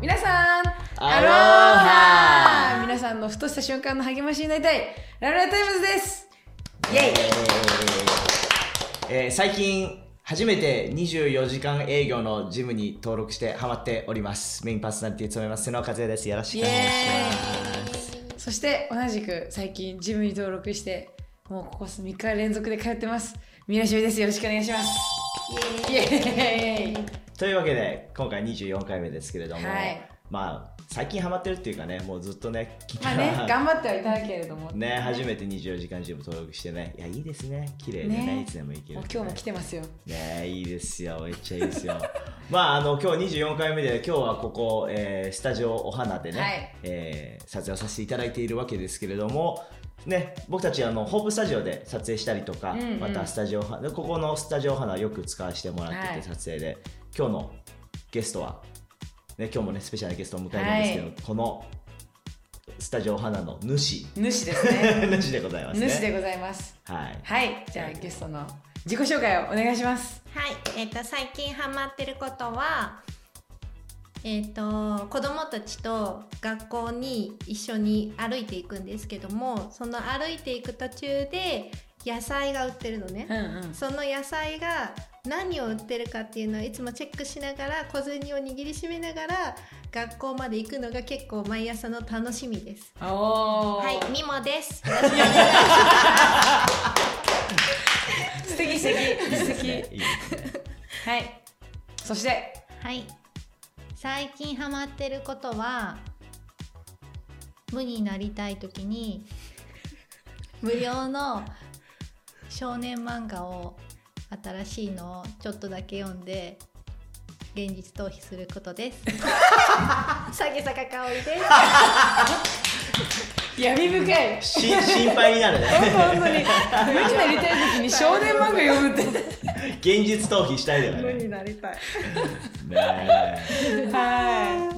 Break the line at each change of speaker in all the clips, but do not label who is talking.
皆さん
アロハ。
皆さんのふとした瞬間の励ましになりたい。 Laule'a Times です。イェイ。
えー最近初めて24時間営業のジムに登録してハマっております。メインパーソナリティを務めます瀬野和也です。よろしくお願いします。
そして同じく最近ジムに登録してもうここ3日連続で通ってます。ミラシュです。よろしくお願いしますイエーイ。
というわけで今回24回目ですけれども、
はい。
まあ最近ハマってるっていうかねもうずっとね
まあね頑張ってはいたけれども。
ね初めて24時間ジム登録してねいやいいですね。綺麗でね
ね。
いつでも行ける
もう今日も来てますよ。
ねいいですよ。めっちゃいいですよ。まああの今日24回目で今日はここ、えースタジオお花でね、
はい。
えー撮影をさせていただいているわけですけれどもね、僕たちあのホープスタジオで撮影したりとか、
うんうん。
またスタジオはでここのスタジオ花よく使わせてもらってて、
はい。
撮影で。今日のゲストは、ね、今日もねスペシャルなゲストを迎えるんですけど、
はい。
このスタジオ花の主。
主ですね。
主でございますね。
主でございます。
はい。
はい。じゃあゲストの自己紹介をお願いします。
はい、えっ、と最近ハマってることは、えっ、と子供たちと学校に一緒に歩いていくんですけども、その歩いていく途中で野菜が売ってるのね。
うんうん。
その野菜が何を売ってるかっていうのをいつもチェックしながら小銭を握りしめながら学校まで行くのが結構毎朝の楽しみです。
おー。
はい、みもです。
素敵素敵。素敵。はい。そして。
はい最近ハマってることは無になりたい時に 無料の少年漫画を新しいのをちょっとだけ読んで現実逃避することです。下げ坂香織です。
闇深い。
し心配になるね。
本当本当に。無になりたい時に少年漫画読むって
現実逃避したいだよね。
なりたい。
ね
は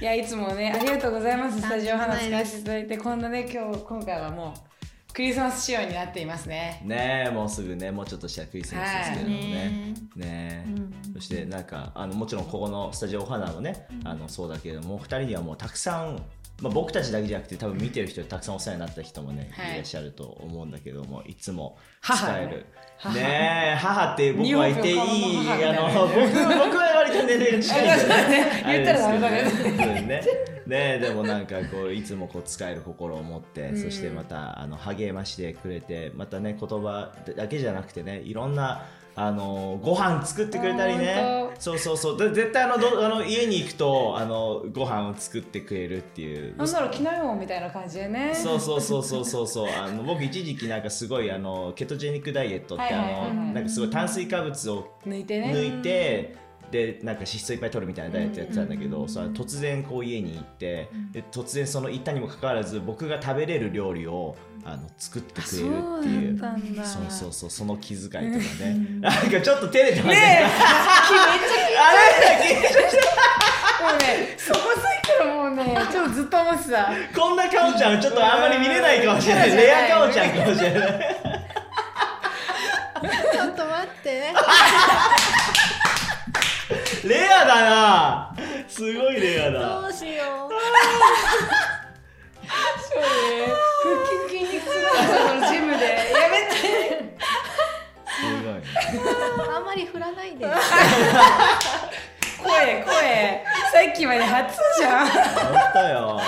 い。いやいつもねありがとうございます。スタジオ花使わせていただいてこんなね今日今回はもうクリスマス仕様になっていますね。
ねえもうすぐねもうちょっとしたらクリスマスですけれどもね
ね
ねえ、
うん。
そしてなんかあのもちろんここのスタジオお花もね、あのそうだけれどもお二人にはもうたくさん、まあ、僕たちだけじゃなくて多分見てる人でたくさんお世話になった人もね、
はい
い、らっしゃると思うんだけどもいつも
母
使える。
母
ね。え母って僕は言っていいあの僕
な
僕は割と年齢が近いんで、
ね。言ったらダメだね。
ねでもなんかこういつもこう使える心を持って、
うん。
そしてまたあの励ましてくれてまたね言葉だけじゃなくてねいろんなあのご飯作ってくれたりね。
本
そうそうそう。で絶対あのどあの家に行くとあのご飯を作ってくれるっていう。
なんだろう機内音みたいな感じでね。
そうそうそうそうそうそう。あの僕一時期なんかすごいあのケトジェニックダイエットってなんかすごい炭水化物を
抜いてね。
抜いてでなんか脂質をいっぱい取るみたいなダイエットやってたんだけど、突然こう家に行って、で突然その行ったにもかかわらず僕が食べれる料理をあの作ってくれるっていう。
そう
そうそうその気遣いとかね、なんかちょっと照れてますね
ねえ。
あれ緊張し
もうねそこついたらもうねちょっとずっと思ってた。
たこんなかおちゃんちょっとあんまり見れないかもしれない。
うん
レアかおちゃんかもしれない。
ちょっと待って。
レアだな。すごいレアだ。
どうしよう。
そうね腹筋筋肉痛だったそのジムで。やめて。
すごい。
あんまり振らないで。
声声。さっきまで初じゃん。
本当よ。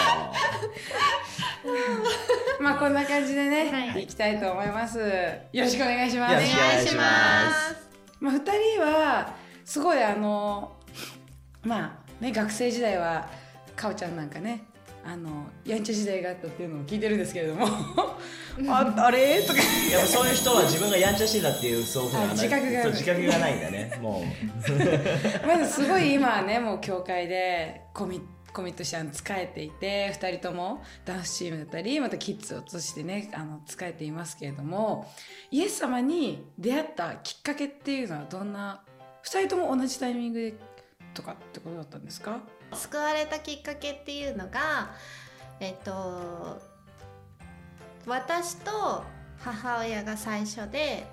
まあこんな感じでね、
はい。
い、きたいと思います。よろしくお願いします。
よろしくお願いします。
まあ、2人はすごいあのまあね学生時代はかおちゃんなんかねあのやんちゃ時代があったっていうのを聞いてるんですけれども。ああれ？とか。
やっぱそういう人は自分がやんちゃしてたっていうそういうふうな
あ自覚がない
そう自覚がないんだね。もう。
まずすごい今はねもう教会でコミコミットしてあの使えていて2人ともダンスチームだったりまたキッズを通してねあの使えていますけれどもイエス様に出会ったきっかけっていうのはどんな？2人とも同じタイミングでとかってことだったんですか？
救われたきっかけっていうのがえっと私と母親が最初で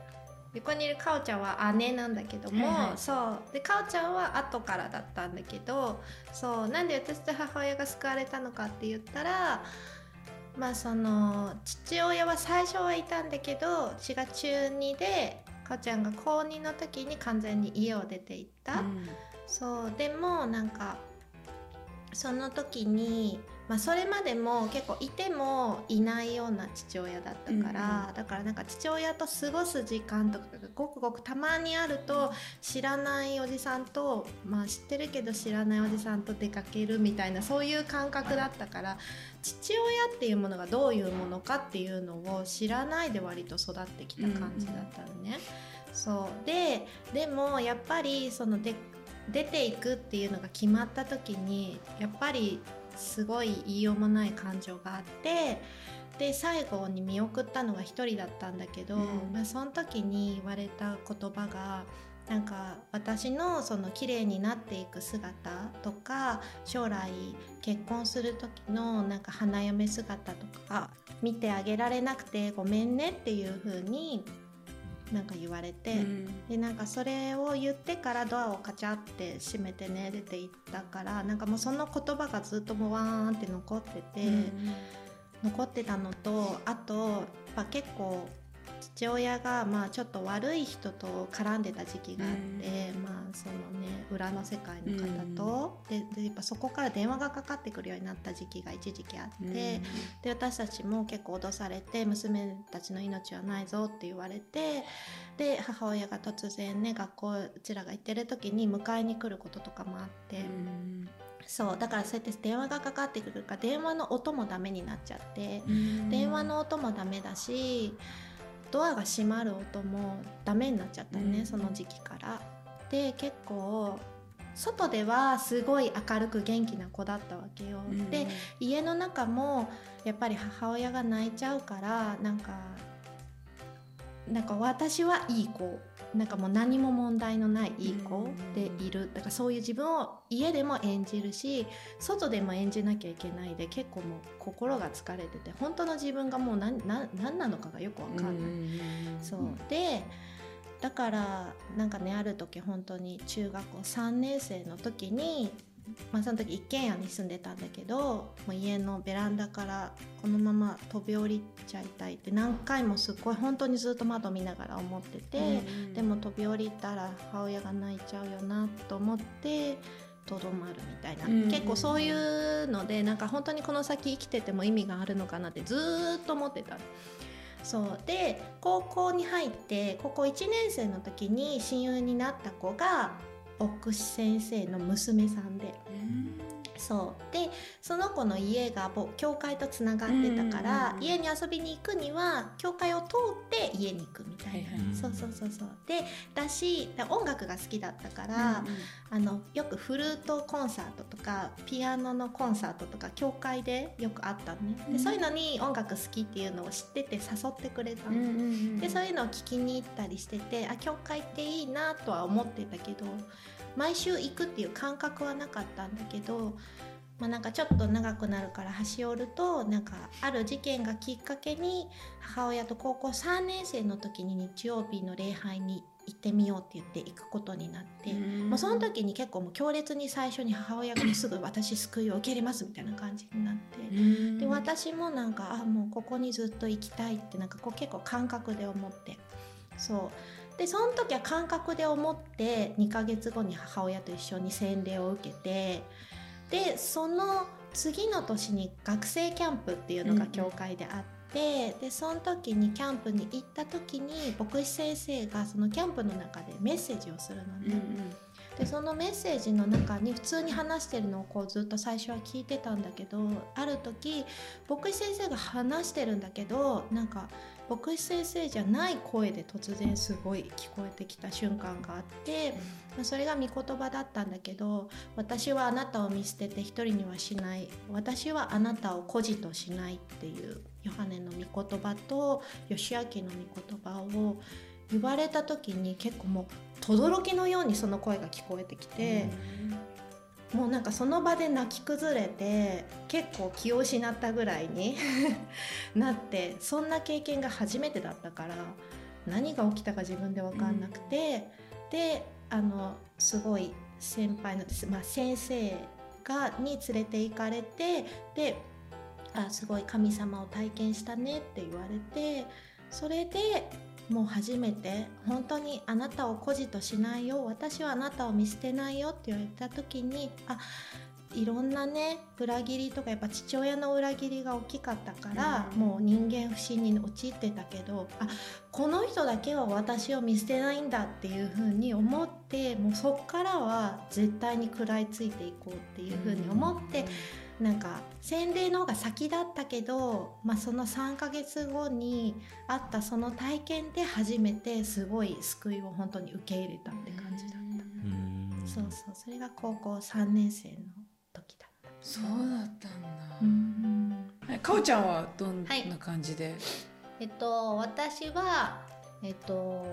横にいるかおちゃんは姉なんだけども、
はいはい。
そう。でかおちゃんは後からだったんだけどそう。なんで私と母親が救われたのかって言ったらまあその父親は最初はいたんだけど私が中2でかおちゃんが高2の時に完全に家を出て行った。そう。でもなんかその時に、まあ、それまでも結構いてもいないような父親だったから、
うん
だからなんか父親と過ごす時間とかがごくごくたまにあると知らないおじさんと、まあ、知ってるけど知らないおじさんと出かけるみたいなそういう感覚だったから父親っていうものがどういうものかっていうのを知らないで割と育ってきた感じだったのね。そう。ででもやっぱりそので出ていくっていうのが決まった時にやっぱりすごい言いようもない感情があってで最後に見送ったのが一人だったんだけど、
うん。
まあ、その時に言われた言葉がなんか私のその綺麗になっていく姿とか将来結婚する時のなんか花嫁姿とか見てあげられなくてごめんねっていう風になんか言われて、でなんかそれを言ってからドアをカチャって閉めてね出て行ったからなんかもうその言葉がずっともうわーんって残ってて、残ってたのとあとやっぱ結構父親がまあちょっと悪い人と絡んでた時期があって、まあそのね裏の世界の方と、ででやっぱそこから電話がかかってくるようになった時期が一時期あって。で私たちも結構脅されて娘たちの命はないぞって言われてで母親が突然ね学校うちらが行ってる時に迎えに来ることとかもあって、そうだからそうやって電話がかかってくるから電話の音もダメになっちゃって、電話の音もダメだしドアが閉まる音もダメになっちゃったね、
うん
その時期から。で結構外ではすごい明るく元気な子だったわけよ。で家の中もやっぱり母親が泣いちゃうからなんかなんか私はいい子なんかもう何も問題のないいい子でいる。だからそういう自分を家でも演じるし外でも演じなきゃいけないで結構もう心が疲れてて本当の自分がもう何何何なのかがよくわかんない。そう。でだからなんかねある時本当に中学校3年生の時に、まあ、その時一軒家に住んでたんだけどもう家のベランダからこのまま飛び降りちゃいたいって何回もすっごい本当にずっと窓見ながら思ってて、でも飛び降りたら母親が泣いちゃうよなと思ってとどまるみたいな、
うん
結構そういうのでなんか本当にこの先生きてても意味があるのかなってずーっと思ってた。そう。で高校に入って高校1年生の時に親友になった子が奥先生の娘さんで。そう。でその子の家がぼ教会とつながってたから、
うん
家に遊びに行くには教会を通って家に行くみたいな、
はいはい。
そうそうそうそう。でだしだ音楽が好きだったから、あのよくフルートコンサートとかピアノのコンサートとか教会でよくあったのね、
うん。
でそういうのに音楽好きっていうのを知ってて誘ってくれたの、でそういうのを聞きに行ったりしててあ教会っていいなとは思ってたけど毎週行くっていう感覚はなかったんだけど、まあ、なんかちょっと長くなるから端折るとなんかある事件がきっかけに母親と高校3年生の時に日曜日の礼拝に行ってみようって言って行くことになって。もうその時に結構もう強烈に最初に母親がすぐ私救いを受け入れますみたいな感じになってで私もなんかあもうここにずっと行きたいってなんかこう結構感覚で思ってそうでその時は感覚で思って2ヶ月後に母親と一緒に洗礼を受けてでその次の年に学生キャンプっていうのが教会であって、でその時にキャンプに行った時に牧師先生がそのキャンプの中でメッセージをするのね。でそのメッセージの中に普通に話してるのをこうずっと最初は聞いてたんだけどある時牧師先生が話してるんだけどなんか牧師先生じゃない声で突然すごい聞こえてきた瞬間があって、まあそれが御言葉だったんだけど「私はあなたを見捨てて一人にはしない私はあなたを孤児としない」っていうヨハネの御言葉と義明の御言葉を言われた時に結構もう轟のようにその声が聞こえてきて、もうなんかその場で泣き崩れて結構気を失ったぐらいに なってそんな経験が初めてだったから
何が起きたか自分で分かんなくて、であのすごい先輩の、まあ、先生がに連れて行かれてであすごい神様を体験したねって言われてそれでもう初めて本当にあなたを孤児としないよ私はあなたを見捨てないよって言われた時にあいろんなね裏切りとかやっぱ父親の裏切りが大きかったから、
うん。
もう人間不信に陥ってたけどあこの人だけは私を見捨てないんだっていうふうに思ってもうそっからは絶対に食らいついていこうっていうふうに思って、なんか洗礼の方が先だったけど、まあ、その3ヶ月後にあったその体験で初めてすごい救いを本当に受け入れたって感じだった。
うん。
そうそう。それが高校3年生の時だった。
そうだったん。だ、かおちゃんはどんな
はい
感じで、
えっと私はえっと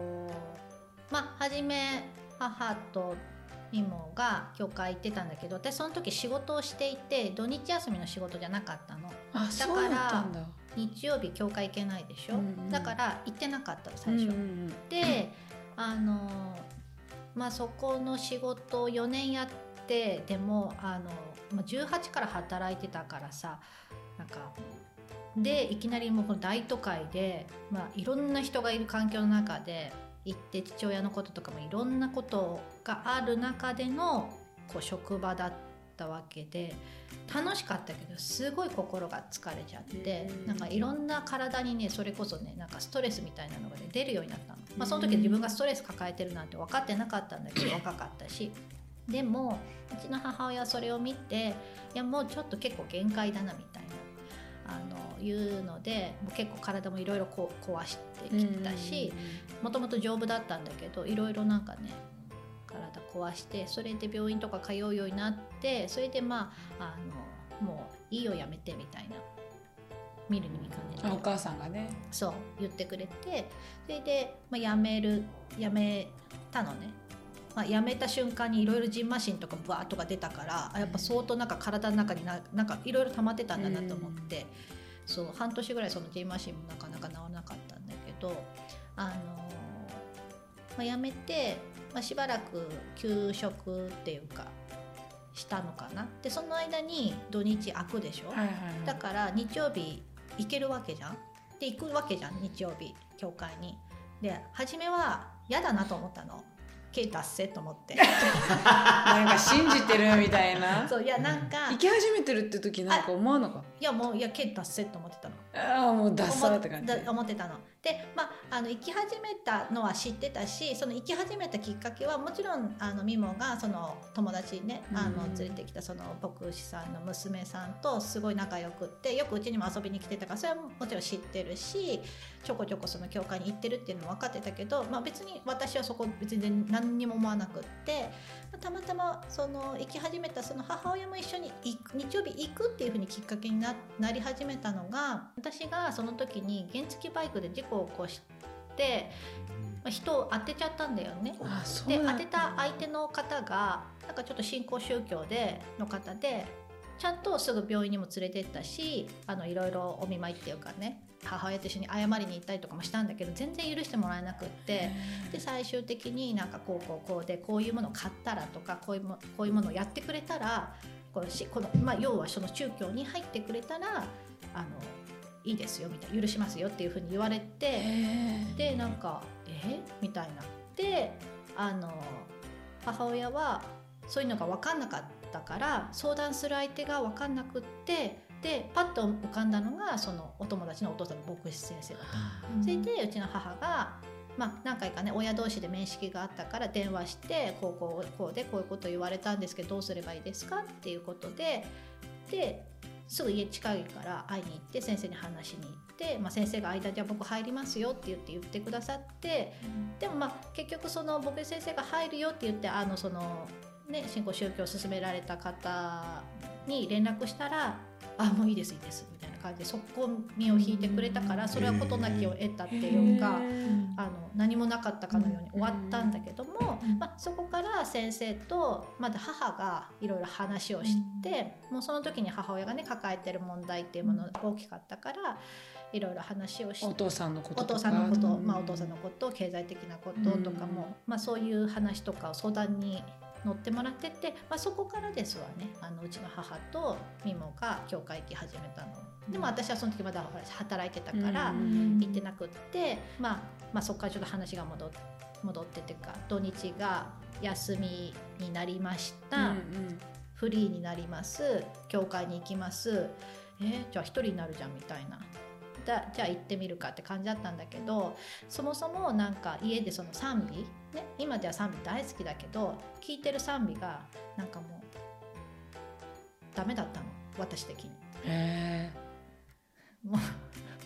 まあ初め母とイモが教会行ってたんだけど私その時仕事をしていて土日休みの仕事じゃなかったの。
あそうだったんだ。
日曜日教会行けないでしょ、
うんうん
だから行ってなかったの最初、
うんうん
で あのまあそこの仕事を4年やってでもあのまあ18から働いてたからさなんかでいきなりもうこの大都会で、まあ、いろんな人がいる環境の中で行って父親のこととかもいろんなことがある中でのこう職場だったわけで楽しかったけどすごい心が疲れちゃって
うん。
なんかいろんな体にねそれこそねなんかストレスみたいなのが、ね、出るようになったの、まあ、その時自分がストレス抱えてるなんて分かってなかったんだけど 若かったし。でもうちの母親はそれを見ていやもうちょっと結構限界だなみたいなあのいうのでもう結構体もいろいろ壊してきたし、もともと丈夫だったんだけどいろいろなんかね体壊してそれで病院とか通うようになってそれでまああのもういいよやめてみたいな。見るに見かね。て
あお母さんがね。
そう言ってくれてそれで、まあ、辞める辞めたのね、まあ、辞めた瞬間にいろいろジンマシンとかバーッとか出たからあやっぱ相当なんか体の中にななんかいろいろ溜まってたんだなと思って、そう半年ぐらいそのジンマシンもなかなか治らなかったんだけどあの、まあ、辞めて、まあ、しばらく休職っていうかしたのかな。でその間に土日空くでしょ、
はいはいはい。
だから日曜日行けるわけじゃん？で行くわけじゃん日曜日教会に。で初めは嫌だなと思ったのケイ達成と思って。
なんか信じてるみたいな。
そういやなんか。
行き始めてるって時なんか思わなかっ
いやもういやケイ達成と思ってたの。
たああもうダッサーって感じ。
思ってたの。でまああの行き始めたのは知ってたしその行き始めたきっかけはもちろんあのミモがその友達にねあの
うん
連れてきたその牧師さんの娘さんとすごい仲良くってよくうちにも遊びに来てたからそれはもちろん知ってるしちょこちょこその教会に行ってるっていうのも分かってたけど、まあ、別に私はそこ別に何にも思わなくってまあたまたまその行き始めたその母親も一緒に日曜日行くっていうふうにきっかけにななり始めたのが私がその時に原付バイクで事故を起こして、まあ、人を当てちゃったんだよね。で
だ。
当てた相手の方がなんかちょっと新興宗教での方でちゃんとすぐ病院にも連れてったしあのいろいろお見舞いっていうかね母親と一緒に謝りに行ったりとかもしたんだけど全然許してもらえなくってで最終的になんかこうこうこうでこういうものを買ったらとかこういうもこういうものをやってくれたらこうしこの、まあ、要はその宗教に入ってくれたらあのいいですよみたいな許しますよっていうふうに言われて。でなんか「え？みたいな。であの母親はそういうのが分かんなかったから相談する相手が分かんなくってでパッと浮かんだのがそのお友達のお父さんの牧師先生だった。それでうちの母が、まあ、何回かね親同士で面識があったから電話してこうこうこうでこういうこと言われたんですけどどうすればいいですか？っていうことでですぐ家近いから会いに行って先生に話しに行って、まあ、先生が間じゃあ僕入りますよって言って言ってくださってでもまあ結局その牧師先生が入るよって言ってあのその、ね、新興宗教を勧められた方に連絡したら「あもういいですいいです」みたいな感じでそこ身を引いてくれたからそれは事なきを得たっていうか。あの何もなかったかのように終わったんだけども、
うん。
まあ、そこから先生とまだ母がいろいろ話をして、もうその時に母親がね抱えてる問題っていうものが大きかったからいろいろ話をして
お父さんのこと
お父さんのこと、
うん。
まあ、お父さんのこと経済的なこととかも、まあ、そういう話とかを相談に乗ってもらってて、まあ、そこからですわね。あのうちの母とミモが教会行き始めたの。でも私はその時まだ働いてたから
うん。
行ってなくって、まあ、まあそこからちょっと話が戻っ戻ってっていうか土日が休みになりました、
うんうん。
フリーになります。教会に行きます。えーじゃあ一人になるじゃんみたいな。だじゃあ行ってみるかって感じだったんだけどそもそもなんか家でその賛美、ね、今では賛美大好きだけど聞いてる賛美がなんかもうダメだったの私的に。
へ
もう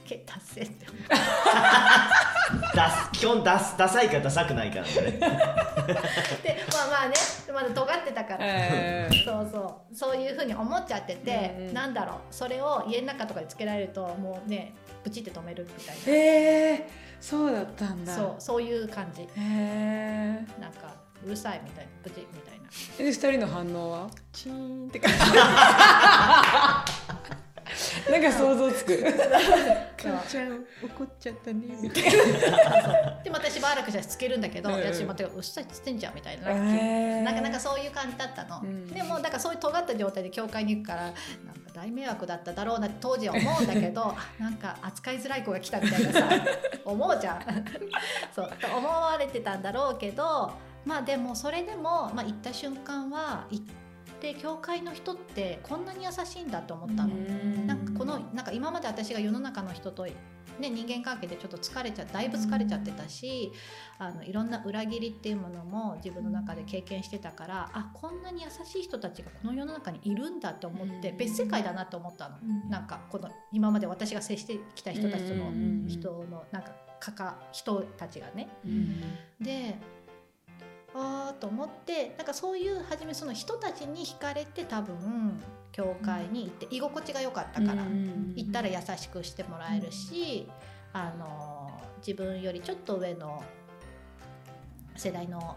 け達成って思う。
ダス基本ダスダサいかダサくないかなんだね。
でまあまあねまだ尖ってたから、
え。ー
そうそう。そういうふうに思っちゃってて、
うんうん。
なんだろうそれを家の中とかでつけられるともうねプチって止めるみたいな。
へえそうだったんだ。
そうそういう感じ。
へえ
なんかうるさいみたいなプチみたいな。
で二人の反応は？チーンって感じ なんか想像つく。母ちゃん怒っちゃったねみたい
でまたしばらくじゃつけるんだけど、私またうっさいっつってんじゃんみたいな、なかなかそういう感じだったの、
うん。
でもだからそういう尖った状態で教会に行くからなんか大迷惑だっただろうなって当時は思うんだけど あなんか扱いづらい子が来たみたいなさ思うじゃん。そうと思われてたんだろうけどまあでもそれでも、まあ、行った瞬間は行って教会の人ってこんなに優しいんだと思ったの。なんかこのなんか今まで私が世の中の人と、ね、人間関係でちょっと疲れちゃだいぶ疲れちゃってたしあのいろんな裏切りっていうものも自分の中で経験してたからあこんなに優しい人たちがこの世の中にいるんだって思って
うん。
別世界だなと思ったの。
うん。
なんかこの今まで私が接してきた人たちとの
うん。
人のなんかかか人たちがね。
うん。
であーと思ってなんかそういう初めその人たちに惹かれて多分教会に行って居心地が良かったから、行ったら優しくしてもらえるし、あの自分よりちょっと上の世代の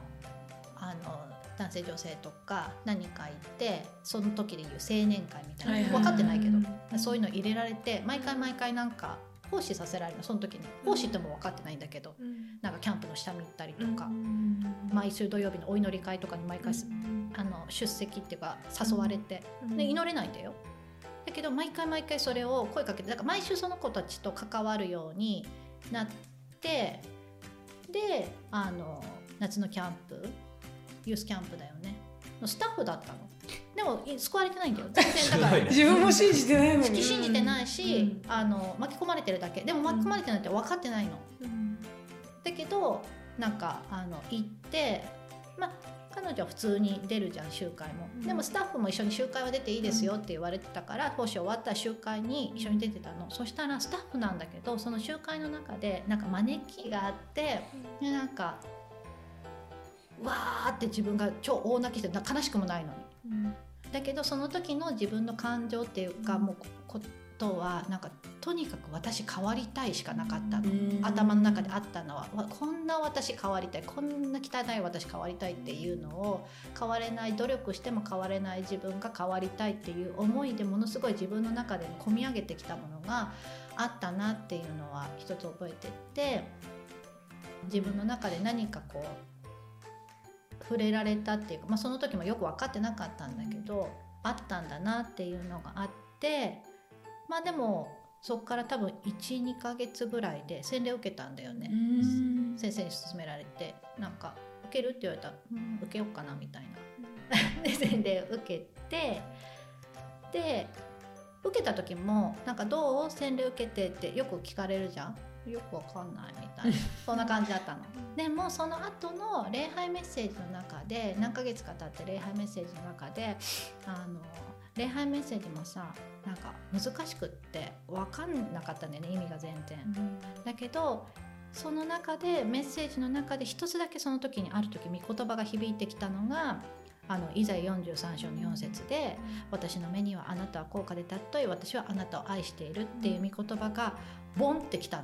あの男性女性とか何かいてその時でいう青年会みたいな、分かってないけどそういうの入れられて毎回毎回なんか奉仕させられるのその時に。奉仕っても分かってないんだけどなんかキャンプの下見行ったりとか、毎週土曜日のお祈り会とかに毎回すあの出席っていうか誘われて、で祈れないんだよ。だけど毎回毎回それを声かけてだから毎週その子たちと関わるようになってであの夏のキャンプユースキャンプだよね。のスタッフだったのでもい救われてないんだよ。全然 だから
自分も信じてないもんね。
信じてないし、あの巻き込まれてるだけ。でも巻き込まれてないって分かってないの、だけどなんかあの行ってまあ彼女は普通に出るじゃん集会も、でもスタッフも一緒に集会は出ていいですよって言われてたから講師終わったら集会に一緒に出てたの、そしたらスタッフなんだけどその集会の中でなんか招きがあって、でなんかわーって自分が超大泣きしてな悲しくもないのにだけどその時の自分の感情っていうか、もうことはなんかとにかく私変わりたいしかなかったの、頭の中であったのは。わこんな私変わりたい。こんな汚い私変わりたいっていうのを変われない努力しても変われない自分が変わりたいっていう思いでものすごい自分の中で込み上げてきたものがあったなっていうのは一つ覚えてて自分の中で何かこう触れられたっていうか、まあ、その時もよく分かってなかったんだけどあったんだなっていうのがあってまあでもそこから多分12ヶ月ぐらいで洗礼を受けたんだよね、
うん
先生に勧められてなんか「受ける?」って言われたら「うん受けようかな」みたいな。で洗礼を受けてで受けた時も「なんかどう？洗礼受けて」ってよく聞かれるじゃん。よくわかんないみたいな そんな感じだったの。でもその後の礼拝メッセージの中で何ヶ月か経って礼拝メッセージの中であの礼拝メッセージもさなんか難しくって分かんなかったんだよね意味が全然。だけどその中でメッセージの中で一つだけその時にある時御言葉が響いてきたのがあのイザヤ43章の4節で「私の目にはあなたは高価で尊い私はあなたを愛している」っていう御言葉がボンってきたの。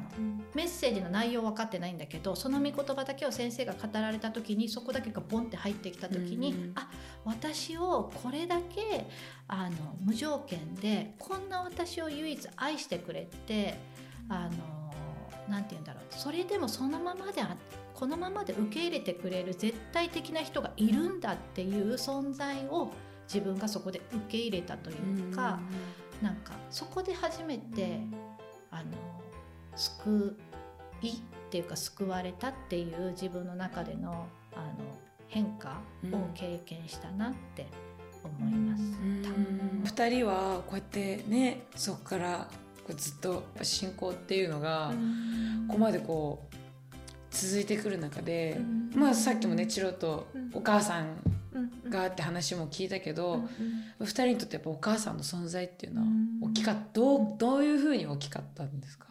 メッセージの内容分かってないんだけどその御言葉だけを先生が語られた時にそこだけがボンって入ってきた時に、
うん
あ私をこれだけあの無条件でこんな私を唯一愛してくれて
あのなんて言うんだろう。それでもそのままであこのままで受け入れてくれる絶対的な人がいるんだっていう存在を自分がそこで受け入れたというか、なんかそこで初めてあの救いっていうか救われたっていう自分の中でのあの変化を経験したなって思います。
二人はこうやってねそこからずっと信仰っていうのがここまでこう続いてくる中で、まあさっきもねチロとお母さんがって話も聞いたけど、二人にとってやっぱお母さんの存在っていうのは大きかった。どうどういうふうに大きかったんですか、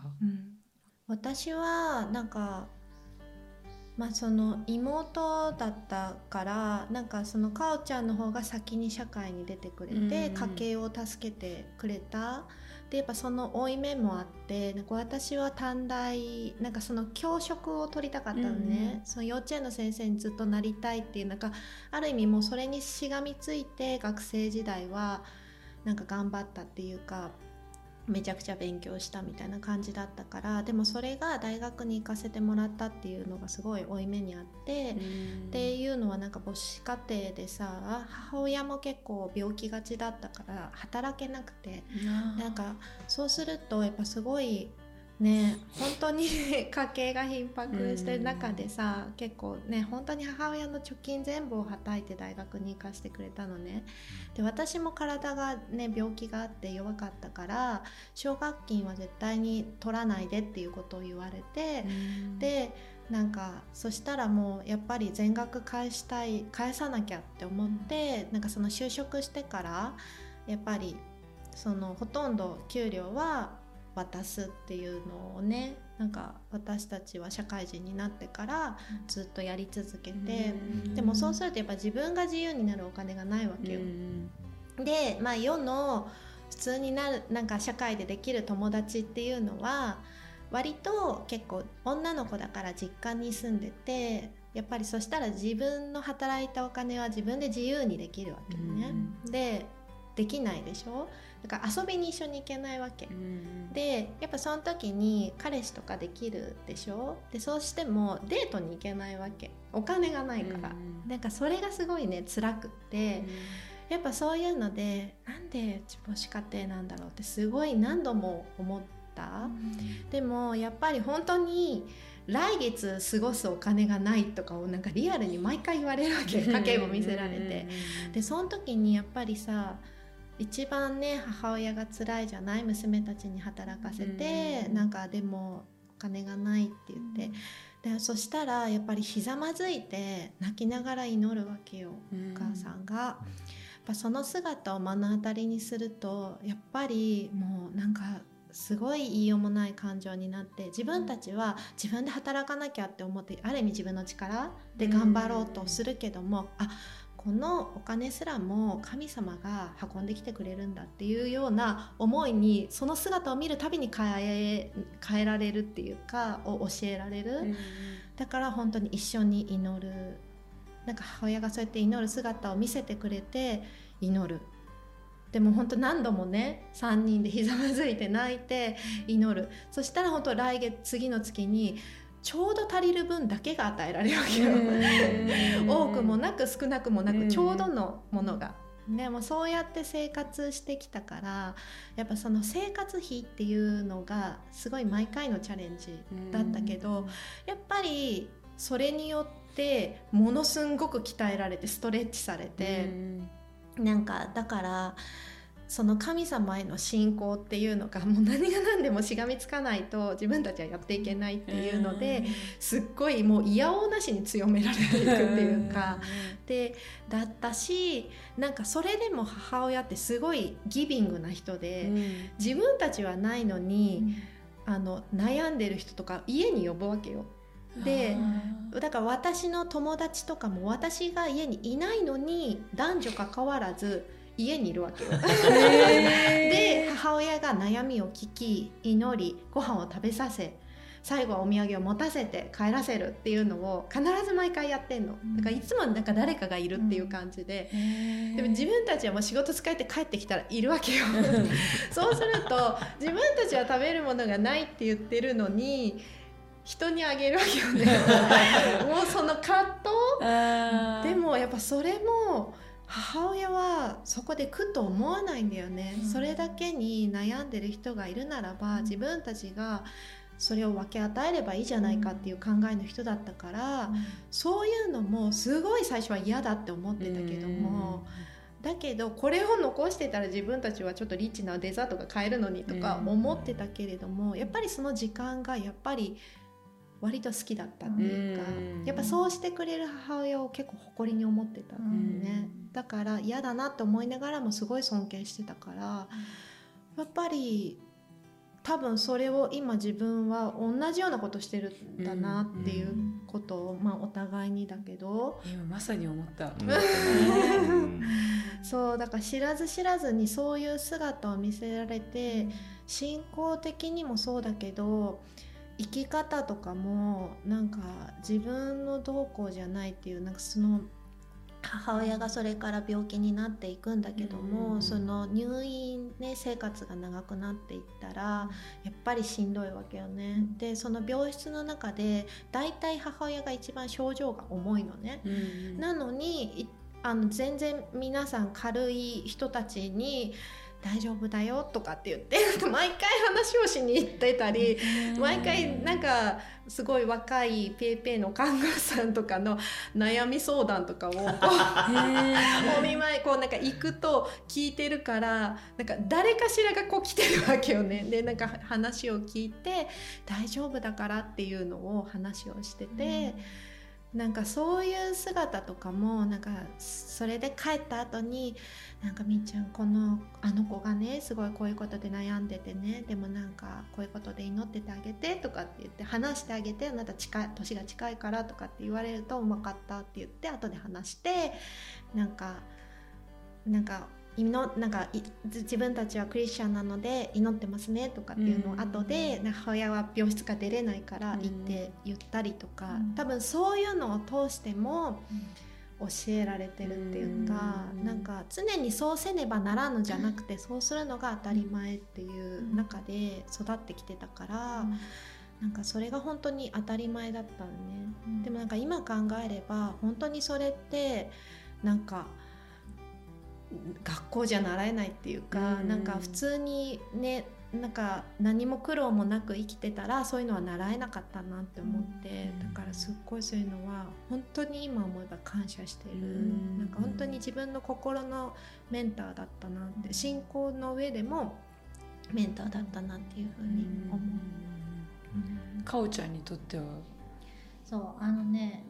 私はなんかまあその妹だったからなんかそのかおちゃんの方が先に社会に出てくれて、家計を助けてくれた。でやっぱその負い目もあってなんか私は短大なんかその教職を取りたかったのね、その幼稚園の先生にずっとなりたいっていうなんかある意味もうそれにしがみついて学生時代はなんか頑張ったっていうかめちゃくちゃ勉強したみたいな感じだったからでもそれが大学に行かせてもらったっていうのがすごい負い目にあってっていうのはなんか母子家庭でさ母親も結構病気がちだったから働けなくてなんかそうするとやっぱすごいね。本当に家計が頻迫してる中でさ、結構ね本当に母親の貯金全部をはたいて大学に行かせてくれたのね。で私も体がね病気があって弱かったから奨学金は絶対に取らないでっていうことを言われて、でなんかそしたらもうやっぱり全額返したい返さなきゃって思って、なんかその就職してからやっぱりそのほとんど給料は渡すっていうのをねなんか私たちは社会人になってからずっとやり続けて、でもそうするとやっぱ自分が自由になるお金がないわけよ。で、まあ、世の普通になるなんか社会でできる友達っていうのは割と結構女の子だから実家に住んでてやっぱりそしたら自分の働いたお金は自分で自由にできるわけね。でできないでしょ？だから遊びに一緒に行けないわけ、うん、でやっぱその時に彼氏とかできるでしょ？でそうしてもデートに行けないわけ。お金がないから、うん、なんかそれがすごいね辛くって、うん、やっぱそういうのでなんで母子家庭なんだろう？ってすごい何度も思った、でもやっぱり本当に来月過ごすお金がないとかをなんかリアルに毎回言われるわけ。家計簿見せられて。でその時にやっぱりさ一番ね母親が辛いじゃない娘たちに働かせて、うん、なんかでもお金がないって言って、うん、でそしたらやっぱりひざまずいて泣きながら祈るわけよ、うん、お母さんが。やっぱその姿を目の当たりにするとやっぱりもうなんかすごい言いようもない感情になって自分たちは自分で働かなきゃって思ってある意味自分の力で頑張ろうとするけども、うん、あこのお金すらも神様が運んできてくれるんだっていうような思いにその姿を見るたびに変え変えられるっていうかを教えられる、うん、だから本当に一緒に祈る。なんか母親がそうやって祈る姿を見せてくれて祈る。でも本当何度もね3人でひざまずいて泣いて祈る。そしたら本当来月次の月にちょうど足りる分だけが与えられるわけよ。多くもなく少なくもなくちょうどのものが。でもそうやって生活してきたからやっぱその生活費っていうのがすごい毎回のチャレンジだったけどやっぱりそれによってものすんごく鍛えられてストレッチされてなんかだからその神様への信仰っていうのがもう何が何でもしがみつかないと自分たちはやっていけないっていうので、すっごいもういやおうなしに強められていくっていうか、でだったしなんかそれでも母親ってすごいギビングな人で、自分たちはないのに、あの悩んでる人とか家に呼ぶわけよ。でだから私の友達とかも私が家にいないのに男女関わらず家にいるわけよ。で母親が悩みを聞き祈りご飯を食べさせ最後はお土産を持たせて帰らせるっていうのを必ず毎回やってんの。だからいつもなんか誰かがいるっていう感じで、でも自分たちはもう仕事疲れて帰ってきたらいるわけよ。そうすると自分たちは食べるものがないって言ってるのに人にあげるわけよね。もうその葛藤？でもやっぱそれも母親はそこで苦と思わないんだよね、うん、それだけに悩んでる人がいるならば、うん、自分たちがそれを分け与えればいいじゃないかっていう考えの人だったから、うん、そういうのもすごい最初は嫌だって思ってたけども。だけどこれを残してたら自分たちはちょっとリッチなデザートが買えるのにとか思ってたけれどもやっぱりその時間がやっぱり割と好きだったっていうかやっぱそうしてくれる母親を結構誇りに思ってたんね。だから嫌だなって思いながらもすごい尊敬してたからやっぱり多分それを今自分は同じようなことしてるんだなっていうことを、まあお互いにだけど。
今まさに思った。
そうだから知らず知らずにそういう姿を見せられて信仰的にもそうだけど生き方とかもなんか自分のどうこうじゃないっていうなんかその母親がそれから病気になっていくんだけども、うん、その入院、ね、生活が長くなっていったらやっぱりしんどいわけよね。でその病室の中で大体母親が一番症状が重いのね。うん、なのにあの全然皆さん軽い人たちに大丈夫だよとかって言って 毎回話をしに行ってたり毎回なんかすごい若いペーペーの看護師さんとかの悩み相談とかを お見舞いこうなんか行くと聞いてるからなんか誰かしらがこう来てるわけよね。でなんか話を聞いて大丈夫だからっていうのを話をしてて。なんかそういう姿とかもなんかそれで帰った後になんかみっちゃんこのあの子がねすごいこういうことで悩んでてねでもなんかこういうことで祈っててあげてとかって言って話してあげてあなた近い年が近いからとかって言われるとうまかったって言って後で話してなんかなんかのなんか自分たちはクリスチャンなので祈ってますねとかっていうのを後で、うん、母親は病室から出れないから行って言ったりとか、うん、多分そういうのを通しても教えられてるっていうか、うん、なんか常にそうせねばならぬじゃなくてそうするのが当たり前っていう中で育ってきてたから。なんかそれが本当に当たり前だったのね、でもなんか今考えれば本当にそれってなんか学校じゃ習えないっていうか、うん、なんか普通にねなんか何も苦労もなく生きてたらそういうのは習えなかったなって思って、だからすっごいそういうのは本当に今思えば感謝してる、うん、なんか本当に自分の心のメンターだったなって信仰の上でもメンターだったなっていうふうに思う。
うん、かおちゃんにとっては？
そうあのね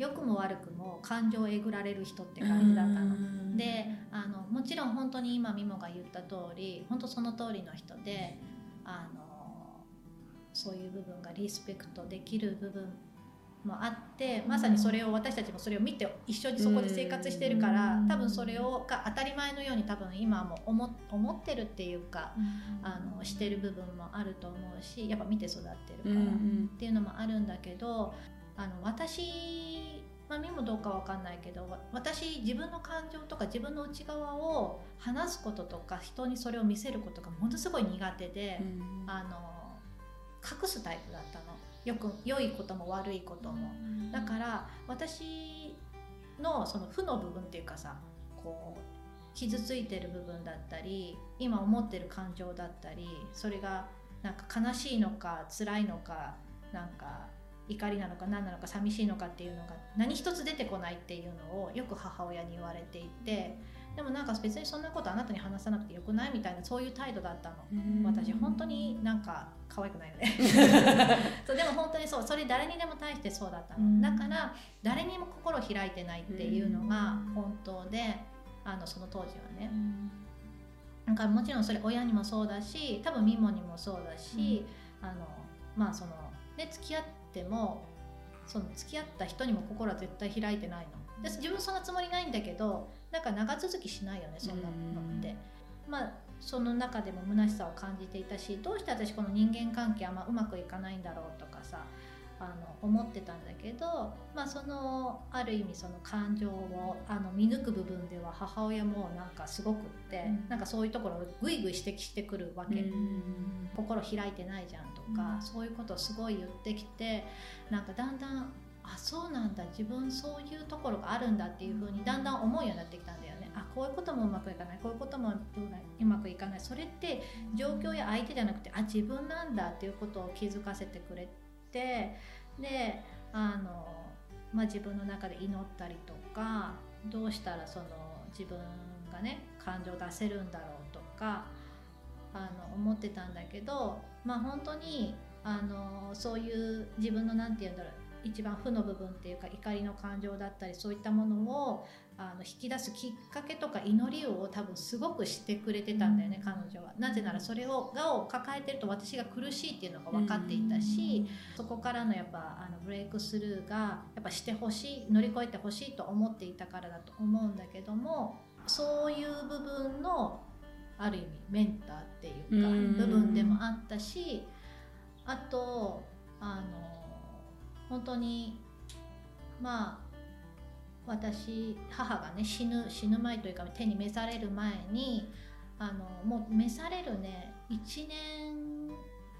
良くも悪くも感情をえぐられる人って感じだったの。であのもちろん本当に今ミモが言った通り本当その通りの人であのそういう部分がリスペクトできる部分もあってまさにそれを私たちもそれを見て一緒にそこで生活してるから多分それをが当たり前のように多分今も思思ってるっていうかあのしてる部分もあると思うしやっぱ見て育ってるからっていうのもあるんだけどあの私まあ、みもどうかわかんないけど私自分の感情とか自分の内側を話すこととか人にそれを見せることがものすごい苦手で、うん、あの隠すタイプだったの。よく良いことも悪いことも、うん、だから私のその負の部分っていうかさこう傷ついてる部分だったり今思ってる感情だったりそれがなんか悲しいのか辛いのかなんか怒りなのか何なのか寂しいのかっていうのが何一つ出てこないっていうのをよく母親に言われていてでもなんか別にそんなことあなたに話さなくてよくないみたいなそういう態度だったの。私本当になんか可愛くないよね。そうでも本当にそうそれ誰にでも対してそうだったの。だから誰にも心を開いてないっていうのが本当であのその当時はね。だからもちろんそれ親にもそうだし多分ミモにもそうだし、あのまあそのね付き合ってってもその付き合った人にも心は絶対開いてないの。で自分そんなつもりないんだけどなんか長続きしないよねそんなのって。まあその中でも虚しさを感じていたしどうして私この人間関係あんまうまくいかないんだろうとかさあの思ってたんだけど、まあ、そのある意味その感情をあの見抜く部分では母親もなんかすごくって、
うん。
なんかそういうところをぐいぐい指摘してくるわけ、心開いてないじゃんとか、
うん。
そういうことをすごい言ってきてなんかだんだんあそうなんだ自分そういうところがあるんだっていうふうにだんだん思うようになってきたんだよね。あこういうこともうまくいかないこういうこともうまくいかない。それって状況や相手じゃなくてあ自分なんだっていうことを気づかせてくれててであの、まあ、自分の中で祈ったりとかどうしたらその自分がね感情を出せるんだろうとかあの思ってたんだけどまあ本当にあのそういう自分の何て言うんだろう一番負の部分っていうか怒りの感情だったりそういったものをあの引き出すきっかけとか祈りを多分すごくしてくれてたんだよね、彼女は。なぜならそれをがを抱えてると私が苦しいっていうのが分かっていたし、そこからのやっぱあのブレイクスルーがやっぱしてほしい乗り越えてほしいと思っていたからだと思うんだけどもそういう部分のある意味メンターっていうか
うん。
部分でもあったしあとあの本当にまあ私母がね死ぬ死ぬ前というか手に召される前にあのもう召されるね1年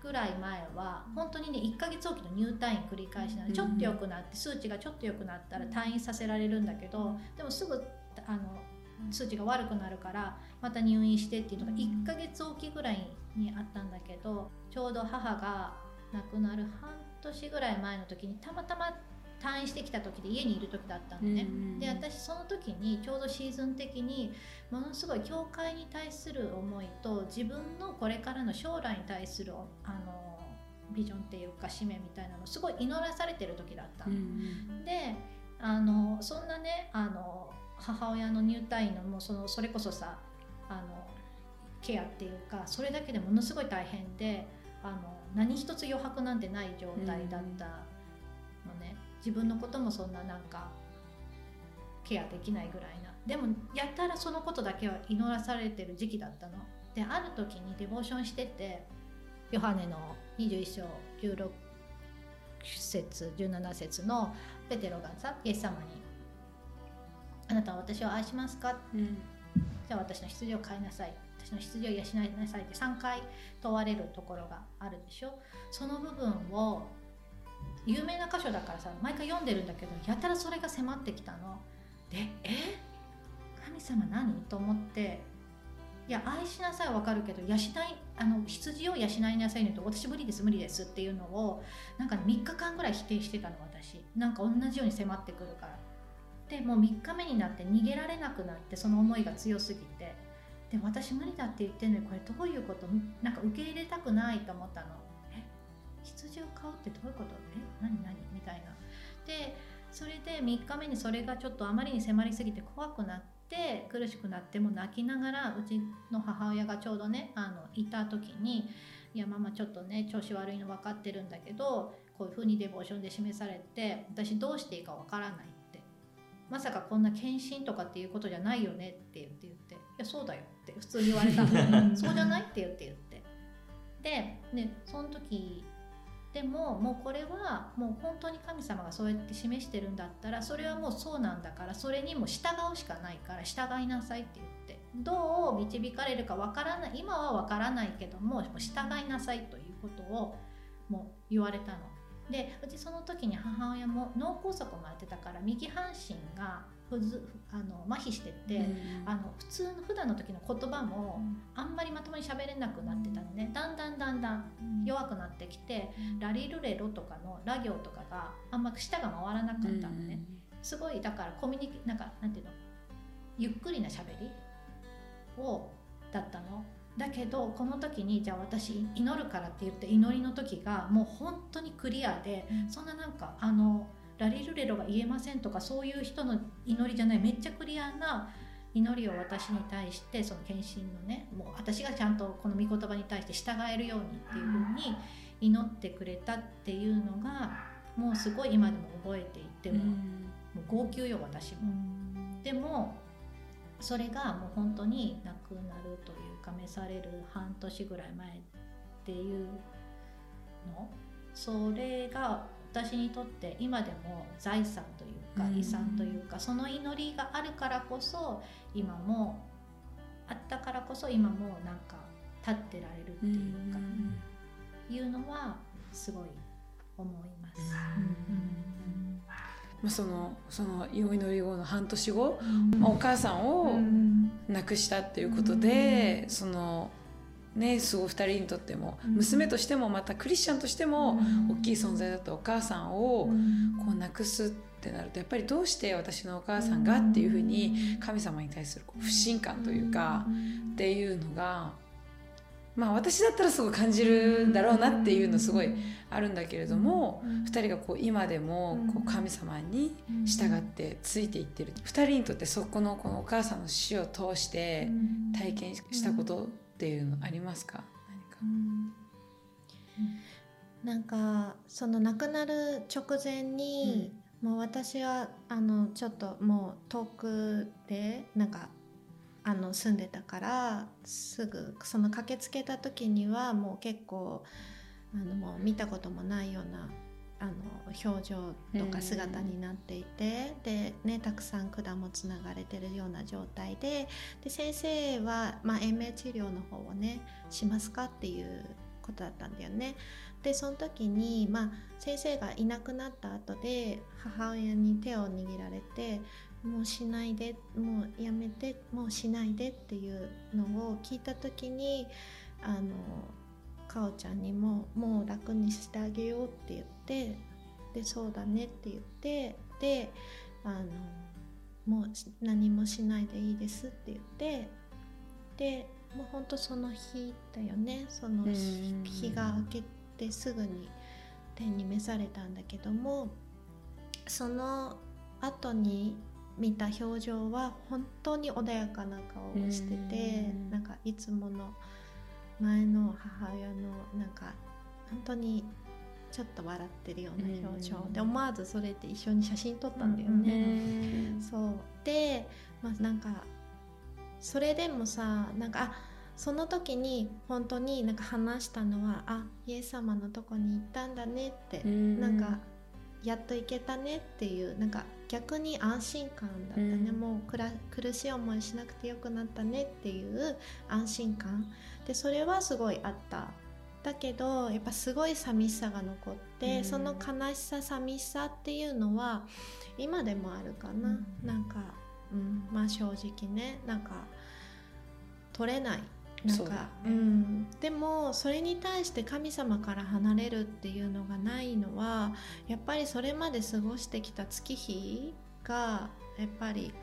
ぐらい前は本当にね1ヶ月おきの入退院繰り返しなので、
うん
ちょっと良くなって数値がちょっと良くなったら退院させられるんだけどでもすぐあの数値が悪くなるからまた入院してっていうのが1ヶ月おきぐらいにあったんだけどちょうど母が亡くなる半年ぐらい前の時にたまたま退院してきた時で家にいる時だったのね。で私その時にちょうどシーズン的にものすごい教会に対する思いと自分のこれからの将来に対するあのビジョンっていうか使命みたいなのすごい祈らされてる時だったの。であのそんなねあの母親の入退院のもうそのそれこそさあのケアっていうかそれだけでものすごい大変であの何一つ余白なんてない状態だった自分のこともそんななんかケアできないぐらいな。でもやったらそのことだけは祈らされてる時期だったの。である時にデボーションしててヨハネの21章16節17節のペテロがさイエス様に「あなたは私を愛しますか?」じゃあ私の羊を飼いなさい私の羊を養いなさいって3回問われるところがあるでしょ。その部分を有名な箇所だからさ毎回読んでるんだけどやたらそれが迫ってきたの。でえ？神様何？と思って。いや愛しなさいは分かるけど養いあの羊を養いなさいのと私無理です無理ですっていうのをなんか、ね、3日間ぐらい否定してたの私。なんか同じように迫ってくるから。でもう3日目になって逃げられなくなってその思いが強すぎて。で私無理だって言ってんのにこれどういうこと？なんか受け入れたくないと思ったの。羊を飼うってどういうこと？え何何？みたいな。でそれで3日目にそれがちょっとあまりに迫りすぎて怖くなって苦しくなっても泣きながらうちの母親がちょうどねあのいた時に「いやママちょっとね調子悪いの分かってるんだけどこういうふうにデボーションで示されて私どうしていいか分からない」ってまさかこんな献身とかっていうことじゃないよねって言って言って「いやそうだよ」って普通に言われたの そうじゃない？って言って言って。でねその時でももうこれはもう本当に神様がそうやって示してるんだったらそれはもうそうなんだからそれにも従うしかないから従いなさいって言ってどう導かれるかわからない今はわからないけども従いなさいということをもう言われたの。でうちその時に母親も脳梗塞もやってたから右半身が不ずあの麻痺してて、あの普通の普段の時の言葉もあんまりまともに喋れなくなってたのね。だんだんだんだん弱くなってきてラリルレロとかのラ行とかがあんま舌が回らなかったのね、すごいだからコミュニケなんかなんていうの？ゆっくりな喋り？をだったの。だけどこの時にじゃあ私祈るからって言って祈りの時がもう本当にクリアで、そんななんかあのラリルレロが言えませんとかそういう人の祈りじゃないめっちゃクリアな祈りを私に対してその献身のねもう私がちゃんとこの御言葉に対して従えるようにっていうふうに祈ってくれたっていうのがもうすごい今でも覚えていても,、もう号泣よ私も。でもそれがもう本当になくなるというか召される半年ぐらい前っていうの？それが私にとって今でも財産というか
うん。
遺産というか、その祈りがあるからこそ今もあったからこそ今もなんか立ってられるっていうか、いうのはすごい思います。
まあ、そのそのお祈り後の半年後、
うん。
まあお母さんを
うん。
亡くしたっていうことで、そのねすごい2人にとっても、
うん。
娘としてもまたクリスチャンとしても大きい存在だったお母さんをこう亡くすってなるとやっぱりどうして私のお母さんがっていうふうに神様に対するこう不信感というかっていうのがまあ私だったらすごい感じるんだろうなっていうのすごいあるんだけれども2人がこう今でもこう神様に従ってついていってる。2人にとってそこのこのお母さんの死を通して体験したことっていうのありますか？
なんかその亡くなる直前に、もう私はあのちょっともう遠くでなんかあの住んでたからすぐその駆けつけた時にはもう結構あのもう見たこともないようなあの表情とか姿になっていて、でねたくさん管もつながれてるような状態でで先生は、まあ、延命治療の方をねしますかっていうことだったんだよね。でその時に、まあ、先生がいなくなった後で母親に手を握られて「もうしないでもうやめてもうしないで」っていうのを聞いた時にあのかおちゃんにも「もう楽にしてあげよう」って言ってで「そうだね」って言ってであの「もうし何もしないでいいです」って言ってでもうほんとその日だよね。その
うん。
日が明けてすぐに天に召されたんだけどもその後に見た表情は本当に穏やかな顔をしてて
うん。
なんかいつもの前の母親のなんか本当にちょっと笑ってるような表情。
うん。
で思わずそれで一緒に写真撮ったんだよね。そう。でまあなんかそれでもさなんかあその時に本当になんか話したのはあイエス様のとこに行ったんだねって、なんかやっと行けたねっていうなんか逆に安心感だったね、
うん。
もうくら苦しい思いしなくてよくなったねっていう安心感。でそれはすごいあっただけどやっぱすごい寂しさが残って、
うん。
その悲しさ寂しさっていうのは今でもあるかな、
うん。
なんか、うん、まあ正直ねなんか取れない。なんか
ね。
うん、でもそれに対して神様から離れるっていうのがないのはやっぱりそれまで過ごしてきた月日がやっぱり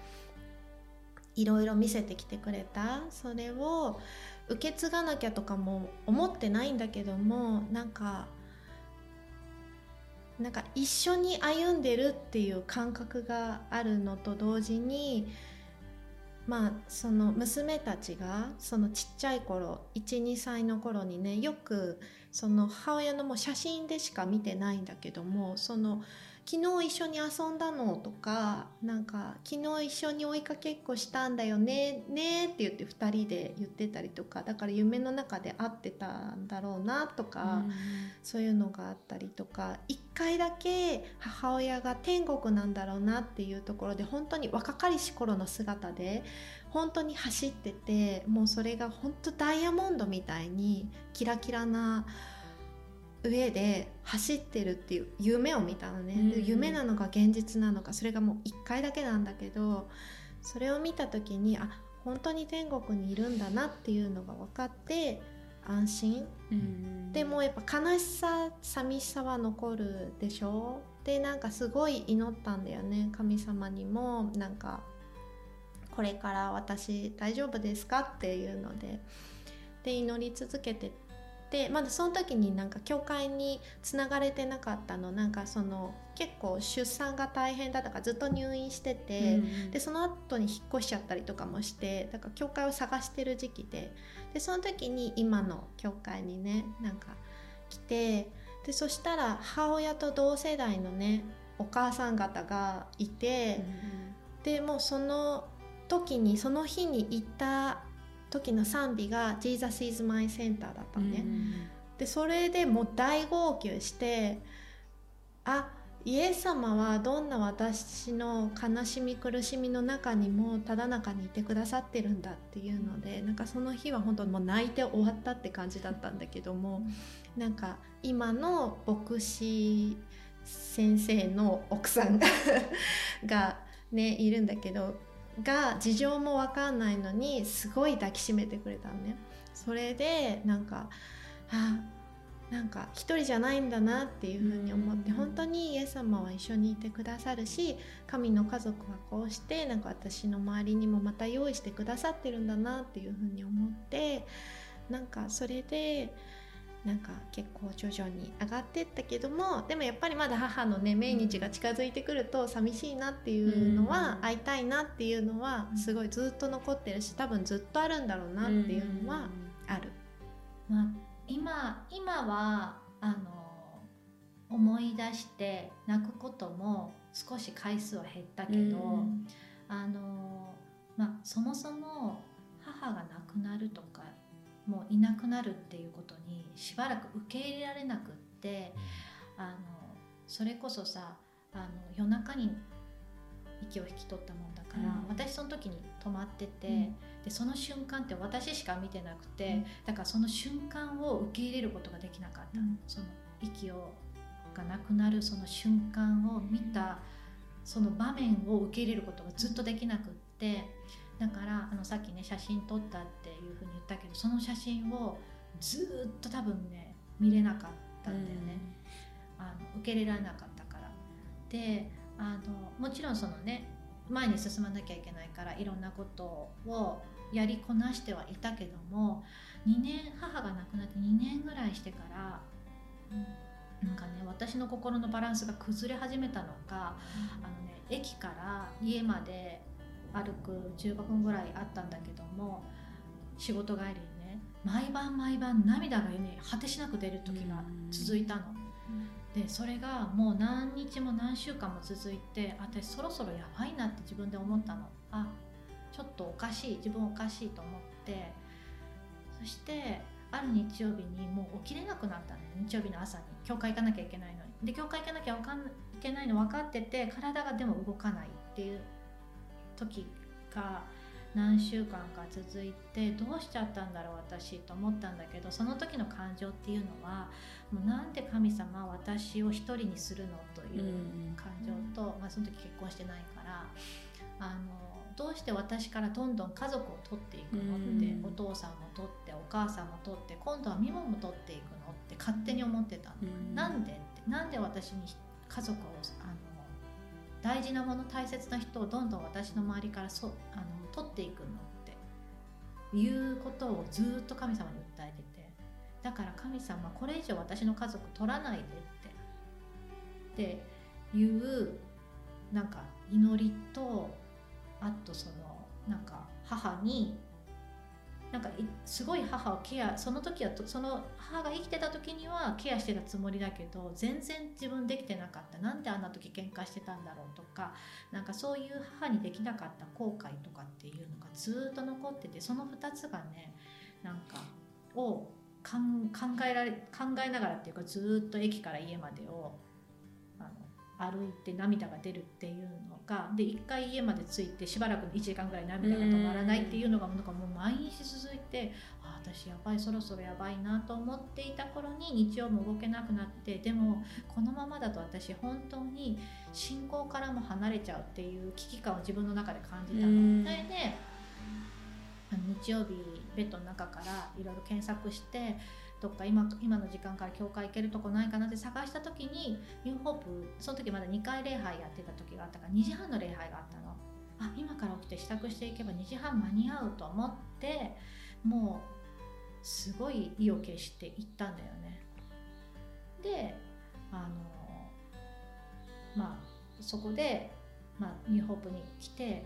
いろいろ見せてきてくれた。それを受け継がなきゃとかも思ってないんだけどもなんかなんか一緒に歩んでるっていう感覚があるのと同時にまあその娘たちがそのちっちゃい頃12歳の頃にねよくその母親のもう写真でしか見てないんだけどもその昨日一緒に遊んだの？とかなんか昨日一緒に追いかけっこしたんだよね？ねって言って2人で言ってたりとかだから夢の中で会ってたんだろうなとか、そういうのがあったりとか一回だけ母親が天国なんだろうなっていうところで本当に若かりし頃の姿で本当に走っててもうそれが本当ダイヤモンドみたいにキラキラな上で走ってるっていう夢を見たのね、で
うん。
夢なのか現実なのかそれがもう一回だけなんだけどそれを見た時にあ本当に天国にいるんだなっていうのが分かって安心。でもやっぱ悲しさ寂しさは残るでしょ？でなんかすごい祈ったんだよね。神様にもなんかこれから私大丈夫ですか？っていうので。で祈り続けてでまだその時になんか教会につながれてなかったのなんかその結構出産が大変だったからずっと入院してて、でその後に引っ越しちゃったりとかもしてだから教会を探してる時期で。でその時に今の教会にねなんか来てでそしたら母親と同世代のねお母さん方がいて、でもうその時にその日に行った時の賛美が「Jesus is my center」だったのね。でそれでもう大号泣してあイエス様はどんな私の悲しみ苦しみの中にもただ中にいてくださってるんだっていうのでなんかその日は本当もう泣いて終わったって感じだったんだけどもなんか今の牧師先生の奥さんがねいるんだけどが事情も分かんないのにすごい抱きしめてくれたのね。それでなんかあなんか一人じゃないんだなっていうふうに思って本当にイエス様は一緒にいてくださるし神の家族はこうしてなんか私の周りにもまた用意してくださってるんだなっていうふうに思ってなんかそれでなんか結構徐々に上がってったけどもでもやっぱりまだ母のね命日が近づいてくると寂しいなっていうのは、会いたいなっていうのはすごいずっと残ってるし多分ずっとあるんだろうなっていうのはある。
まあ、今今はあの思い出して泣くことも少し回数は減ったけど、あのまあ、そもそも母が亡くなるとかもういなくなるっていうことにしばらく受け入れられなくってあのそれこそさあの夜中に息を引き取ったもんだから、うん、私その時に泊まってて、うん、でその瞬間って私しか見てなくて、うん、だからその瞬間を受け入れることができなかった、その息をがなくなるその瞬間を見たその場面を受け入れることがずっとできなくってだからあのさっきね写真撮ったっていうふうに言ったけどその写真をずっと多分ね見れなかったんだよね、あの受け入れられなかったから。であのもちろんそのね前に進まなきゃいけないからいろんなことをやりこなしてはいたけども2年母が亡くなって2年ぐらいしてから、なんかね私の心のバランスが崩れ始めたのか、あのね駅から家まで歩く15分ぐらいあったんだけども仕事帰りにね毎晩毎晩涙がね果てしなく出る時が続いたの。でそれがもう何日も何週間も続いて私そろそろやばいなって自分で思ったの。あちょっとおかしい自分おかしいと思って。そしてある日曜日にもう起きれなくなったの日曜日の朝に。教会行かなきゃいけないのに。で教会行かなきゃいけないの分かってて体がでも動かないっていう時が何週間か続いてどうしちゃったんだろう私と思ったんだけどその時の感情っていうのはもうなんで神様は私を一人にするのという感情と、まあ、その時結婚してないからあのどうして私からどんどん家族を取っていくのって、お父さんも取ってお母さんも取って今度は身もも取っていくのって勝手に思ってたの、なんでってなんで私に家族をあの大事なもの大切な人をどんどん私の周りからそあの取っていくのっていうことをずっと神様に訴えててだから神様これ以上私の家族取らないでってっていうなんか祈りとあとそのなんか母になんかすごい母をケアその時はその母が生きてた時にはケアしてたつもりだけど全然自分できてなかった。なんであんな時喧嘩してたんだろうとかなんかそういう母にできなかった後悔とかっていうのがずっと残っててその2つがねなんかを考えられ考えながらっていうかずっと駅から家までを歩いて涙が出るっていうのがで1回家まで着いてしばらく1時間ぐらい涙が止まらないっていうのがなんかもう毎日続いてあ私やばいそろそろやばいなと思っていた頃に日曜も動けなくなってでもこのままだと私本当に信仰からも離れちゃうっていう危機感を自分の中で感じたの。それで日曜日ベッドの中からいろいろ検索してどっか今今の時間から教会行けるとこないかなって探した時にニューホープその時まだ2回礼拝やってた時があったから2時半の礼拝があったの。あ今から起きて支度していけば2時半間に合うと思ってもうすごい意を決して行ったんだよね。であのまあそこで、まあ、ニューホープに来て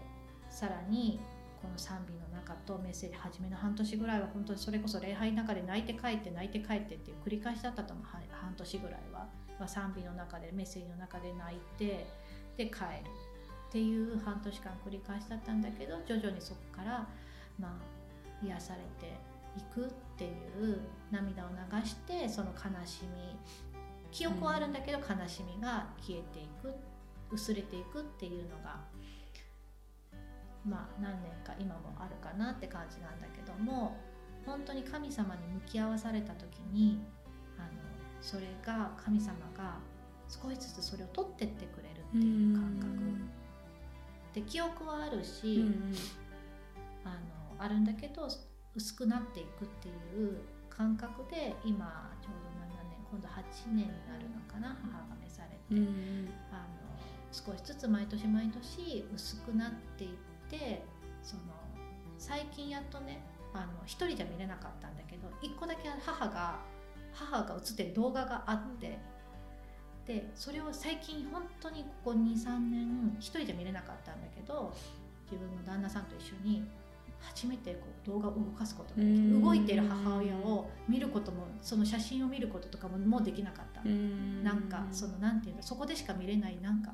さらにこの賛美の中とメッセージ初めの半年ぐらいは本当にそれこそ礼拝の中で泣いて帰って泣いて帰ってっていう繰り返しだったと思う。半年ぐらいは、ま、賛美の中でメッセージの中で泣いてで帰るっていう半年間繰り返しだったんだけど徐々にそこからまあ癒されていくっていう涙を流してその悲しみ記憶はあるんだけど悲しみが消えていく薄れていくっていうのがまあ何年か今もあるかなって感じなんだけども本当に神様に向き合わされた時にあのそれが神様が少しずつそれを取ってってくれるっていう感覚。で記憶はあるし、あのあるんだけど薄くなっていくっていう感覚で今ちょうど7年今度8年になるのかな母が召されて、あの少しずつ毎年毎年薄くなっていってその最近やっとねあの一人じゃ見れなかったんだけど一個だけ母が母が映ってる動画があってでそれを最近本当にここ23年一人じゃ見れなかったんだけど自分の旦那さんと一緒に初めてこう動画を動かすことができる動いてる母親を見ることもその写真を見ることとかももうできなかったなんかそのなんていうんだそこでしか見れないなんか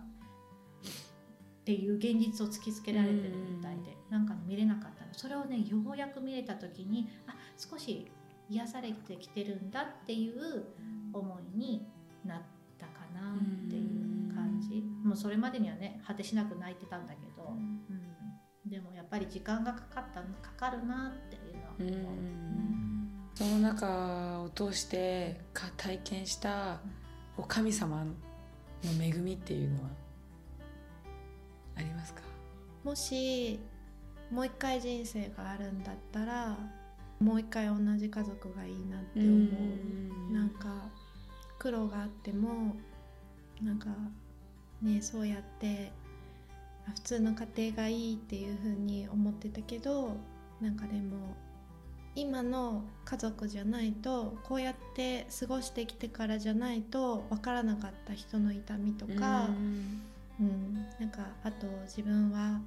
っていう現実を突きつけられてるみたいでなんか見れなかったの。それをねようやく見れた時にあ少し癒されてきてるんだっていう思いになったかなっていう感じ。もうそれまでにはね果てしなく泣いてたんだけど、うん。でもやっぱり時間がかかったかかるなっていうのは思う。
その中を通してか体験したお神様の恵みっていうのはありますか？
もしもう一回人生があるんだったらもう一回同じ家族がいいなって思う。なんか苦労があってもなんかねそうやって普通の家庭がいいっていう風に思ってたけどなんかでも今の家族じゃないとこうやって過ごしてきてからじゃないと分からなかった人の痛みとか、うん、なんかあと自分は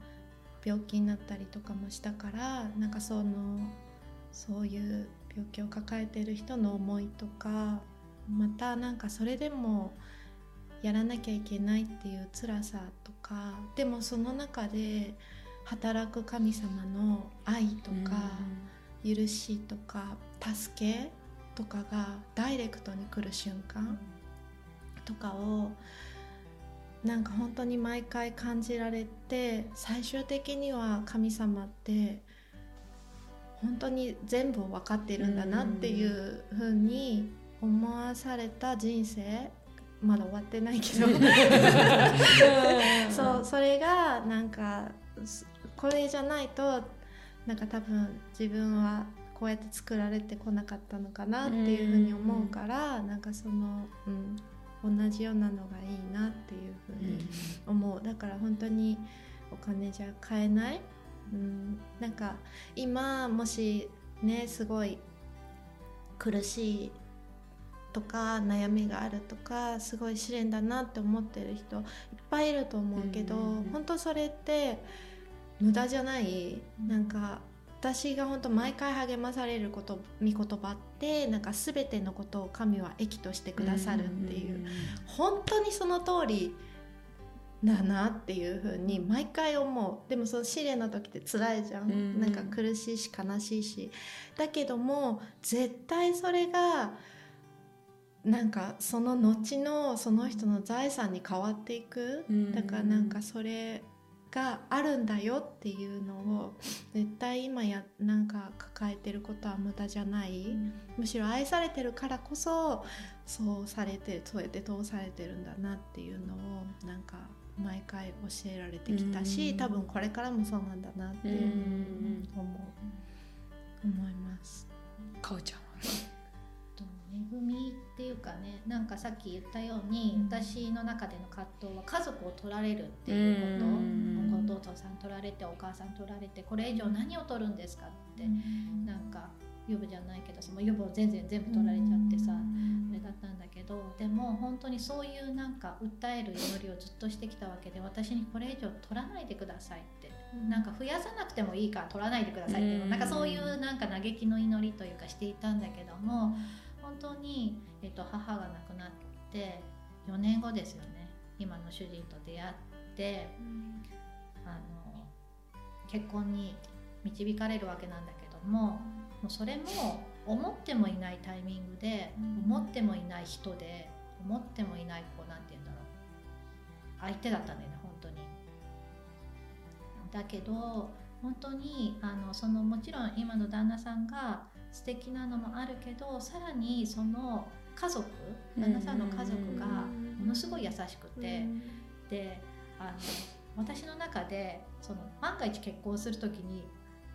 病気になったりとかもしたからなんかそのそういう病気を抱えてる人の思いとかまたなんかそれでもやらなきゃいけないっていう辛さとかでもその中で働く神様の愛とか、許しとか助けとかがダイレクトに来る瞬間とかをなんか本当に毎回感じられて最終的には神様って本当に全部分かっているんだなっていうふうに思わされた人生まだ終わってないけど。そうそれがなんかこれじゃないとなんか多分自分はこうやって作られてこなかったのかなっていうふうに思うからなんかその、うん、同じようなのがいいなっていうふうに思う。だから本当にお金じゃ買えない、うん、なんか今もしねすごい苦しいとか悩みがあるとかすごい試練だなって思ってる人いっぱいいると思うけど、うん、本当それって無駄じゃない？なんか私が本当毎回励まされること御言葉ってなんか全てのことを神は益としてくださるっていう,、本当にその通りだなっていうふうに毎回思う。でもその試練の時って辛いじゃん、うん、なんか苦しいし悲しいし。だけども絶対それがなんかその後のその人の財産に変わっていく、だからなんかそれがあるんだよっていうのを絶対今やなんか抱えてることは無駄じゃない、うん、むしろ愛されてるからこそそうされてそうやって通されてるんだなっていうのをなんか毎回教えられてきたし、うん、多分これからもそうなんだなっていう、うん、思う。思います。
かおちゃん
恵みっていうかねなんかさっき言ったように、うん、私の中での葛藤は家族を取られるっていうこと、お父さん取られてお母さん取られてこれ以上何を取るんですかって、うん、なんか予部じゃないけどその予部を全然全部取られちゃってさ、あれだったんだけどでも本当にそういうなんか訴える祈りをずっとしてきたわけで私にこれ以上取らないでくださいって、うん、なんか増やさなくてもいいから取らないでくださいって、うん、なんかそういうなんか嘆きの祈りというかしていたんだけども。本当に、えーと、母が亡くなって4年後ですよね今の主人と出会っててあの結婚に導かれるわけなんだけどももうそれも思ってもいないタイミングで思ってもいない人で思ってもいないこうなんて言うんだろう相手だったんだよね本当に。だけど本当にあのそのもちろん今の旦那さんが素敵なのもあるけどさらにその家族旦那さんの家族がものすごい優しくて、であの私の中でその万が一結婚する時に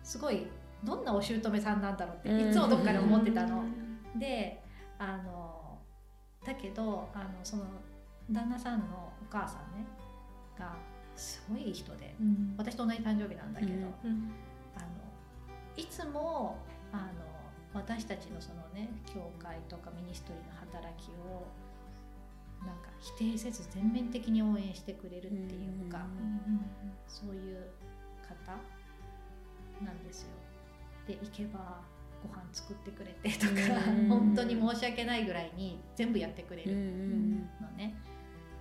すごいどんなお姑さんなんだろうっていつもどっかで思ってたの。であのだけどあのその旦那さんのお母さんねがすごいいい人で私と同じ誕生日なんだけど、あのいつもあの私たちのそのね教会とかミニストリーの働きをなんか否定せず全面的に応援してくれるっていうか、そういう方なんですよ。で行けばご飯作ってくれてとか、本当に申し訳ないぐらいに全部やってくれるのね。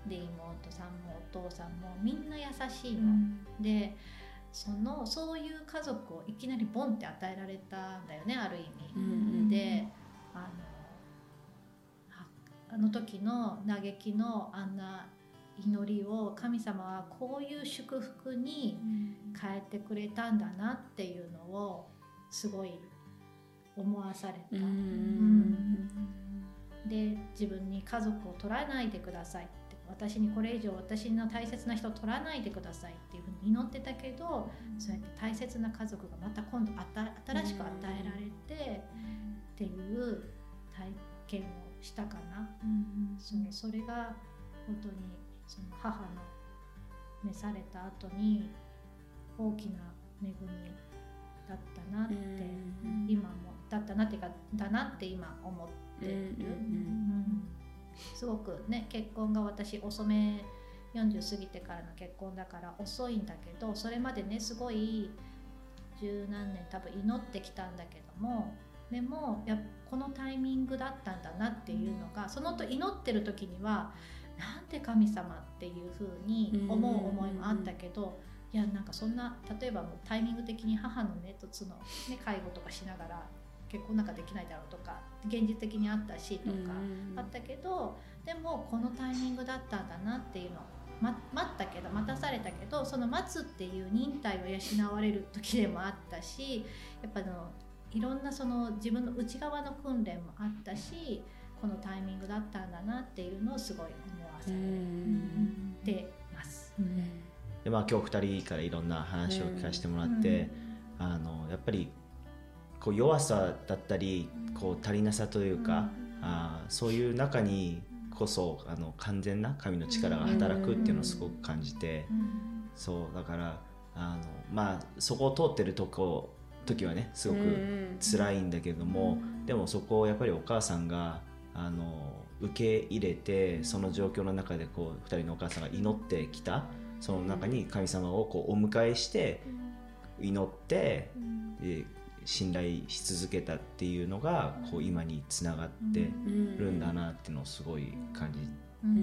で妹さんもお父さんもみんな優しいの。でそのそういう家族をいきなりボンって与えられたんだよねある意味。であのあの時の嘆きのあんな祈りを神様はこういう祝福に変えてくれたんだなっていうのをすごい思わされた。うん。で自分に家族を取らないでください私にこれ以上私の大切な人を取らないでくださいっていうふうに祈ってたけどそうやって大切な家族がまた今度新しく与えられてっていう体験をしたかな、そうそれが本当にその母の召された後に大きな恵みだったなって、今もだったなっていうかだなって今思ってる、うんすごくね結婚が私遅め40過ぎてからの結婚だから遅いんだけどそれまでねすごい十何年多分祈ってきたんだけどもでもやこのタイミングだったんだなっていうのがそのと祈ってる時にはなんで神様っていう風に思う思いもあったけど、いやなんかそんな例えばもうタイミング的に母のねとつの、ね、介護とかしながら結婚なんかできないだろうとか現実的にあったしとかあったけど、でもこのタイミングだったんだなっていうのま、待ったけど待たされたけどその待つっていう忍耐を養われる時でもあったしやっぱのいろんなその自分の内側の訓練もあったしこのタイミングだったんだなっていうのをすごい思わされてます。
でまあ今日2人からいろんな話を聞かせてもらって、あのやっぱりこう弱さだったりこう足りなさというか、あそういう中にこそあの完全な神の力が働くっていうのをすごく感じて、そうだからあのまあそこを通ってるとこ時はねすごく辛いんだけども、でもそこをやっぱりお母さんがあの受け入れてその状況の中でこう2人のお母さんが祈ってきたその中に神様をこうお迎えして祈って、で信頼し続けたっていうのがこう今につながってるんだなっていうのをすごい感じ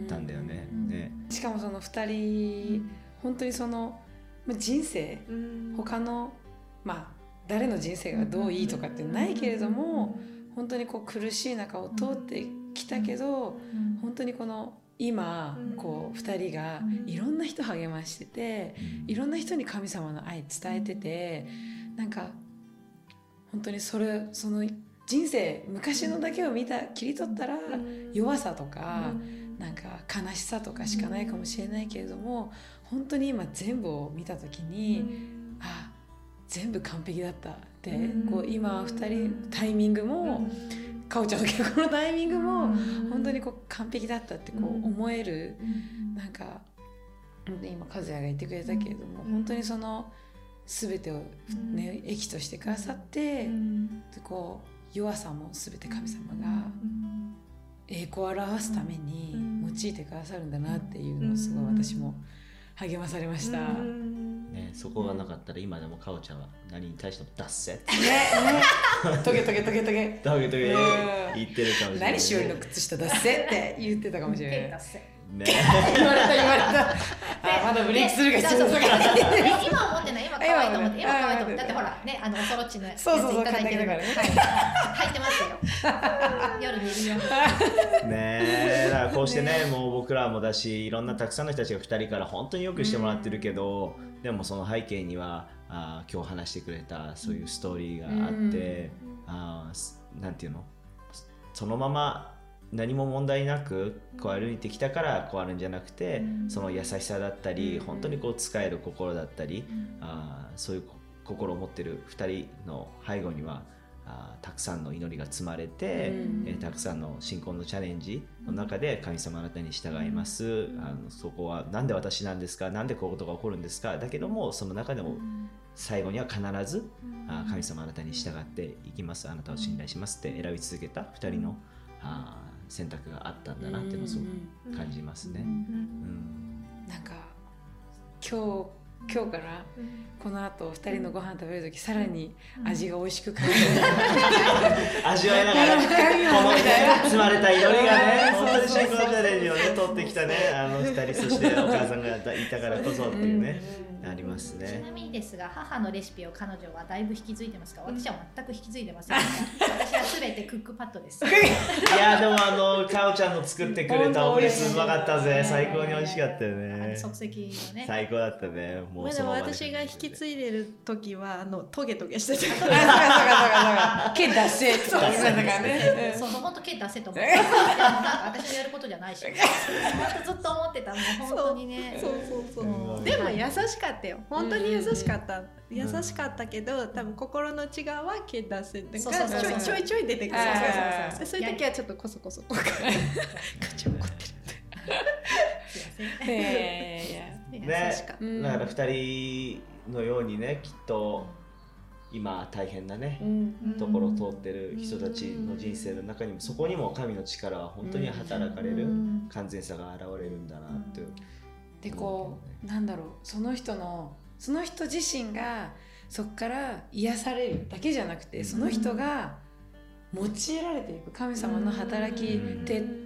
たんだよね。で
しかもその2人本当にそのまあ人生他のまあ誰の人生がどういいとかってないけれども本当にこう苦しい中を通ってきたけど本当にこの今こう2人がいろんな人励ましてていろんな人に神様の愛伝えててなんか本当にそれその人生昔のだけを見た切り取ったら弱さとかなんか悲しさとかしかないかもしれないけれども本当に今全部を見た時にあ全部完璧だったってこう今2人タイミングもかおちゃんの結婚のタイミングも本当にこう完璧だったってこう思えるなんか今和也が言ってくれたけれども本当にその全てをね益としてくださってでこう弱さも全て神様が栄光を表すために用いてくださるんだなっていうのをすごい私も励まされました。
ね、そこがなかったら今でもかおちゃんは何に対しても「ダッセ!」って
ねねトゲトゲトゲ。トゲ
ダゲトゲ
うん。
言ってるかもしれない、
何しおりの靴下出せって言ってたかもしれない。
ね。ね
言われた言われた。あまだブレイクするが必要だから
今思ってない今可愛いと思って今
今
可愛いと思って
あ
だってほらねあのおそろっちのやついただいてる
買ってきた
はい入ってますよ夜寝るよ。
ねだからこうしてね もう僕らもだしいろんなたくさんの人たちが2人から本当によくしてもらってるけど、でもその背景にはあー今日話してくれたそういうストーリーがあって、あーすなんていうの？そのまま何も問題なくこう歩いてきたからこうあるんじゃなくて、その優しさだったり、本当にこう使える心だったり、あーそういうこ心を持ってる2人の背後にはあーたくさんの祈りが積まれて、
うん。
えーたくさんの信仰のチャレンジの中で神様あなたに従います、あのそこは何で私なんですか何でこういうことが起こるんですかだけどもその中でも最後には必ず、あー神様あなたに従っていきます。あなたを信頼しますって選び続けた2人の、あー選択があったんだなっていうのをすごく感じますね。うん
なんか今日今日からこの後二人のご飯食べる時さらに味が美味しく感じる、
味わいながら この積まれた祈りがね 本当に信仰のチャレンジをね取ってきたねあの2人そしてお母さんがいたからこそっていうねあります
ち
ね
なみにですが母のレシピを彼女はだいぶ引き継いでますか私は全く引き継いでません。私はすべてクックパッドです。
いやでもあのかおちゃんの作ってくれたオムレツうまかったぜ。最高に美味しかったよ
あの
ね
即席のね。
最高だったねも
まあでも
うそのまま
私が引き継いでる時はあのトゲトゲしてた。
あ そうかそうかそう。か毛出せって言ってたからね
そう。そう本当毛出せと思って。私のやることじゃないし。本当ずっと思ってたもう本当にね。
そうそうそう
う。ん。
でも優しかったよ。本当に優しかった、優しかったけど多分心の内側は毛出せって
そうそうそうそう。
ちょいちょいちょい出てくる。そうそうそうそう。そう。いう時はちょっとこそこそこうか
だから2人のようにねきっと今大変なねところを通ってる人たちの人生の中にもそこにも神の力は本当に働かれる
うん。
完全さが現れるんだなって。
でこうなんだろうその人のその人自身がそこから癒されるだけじゃなくてその人が用いられていく神様の働きって
うん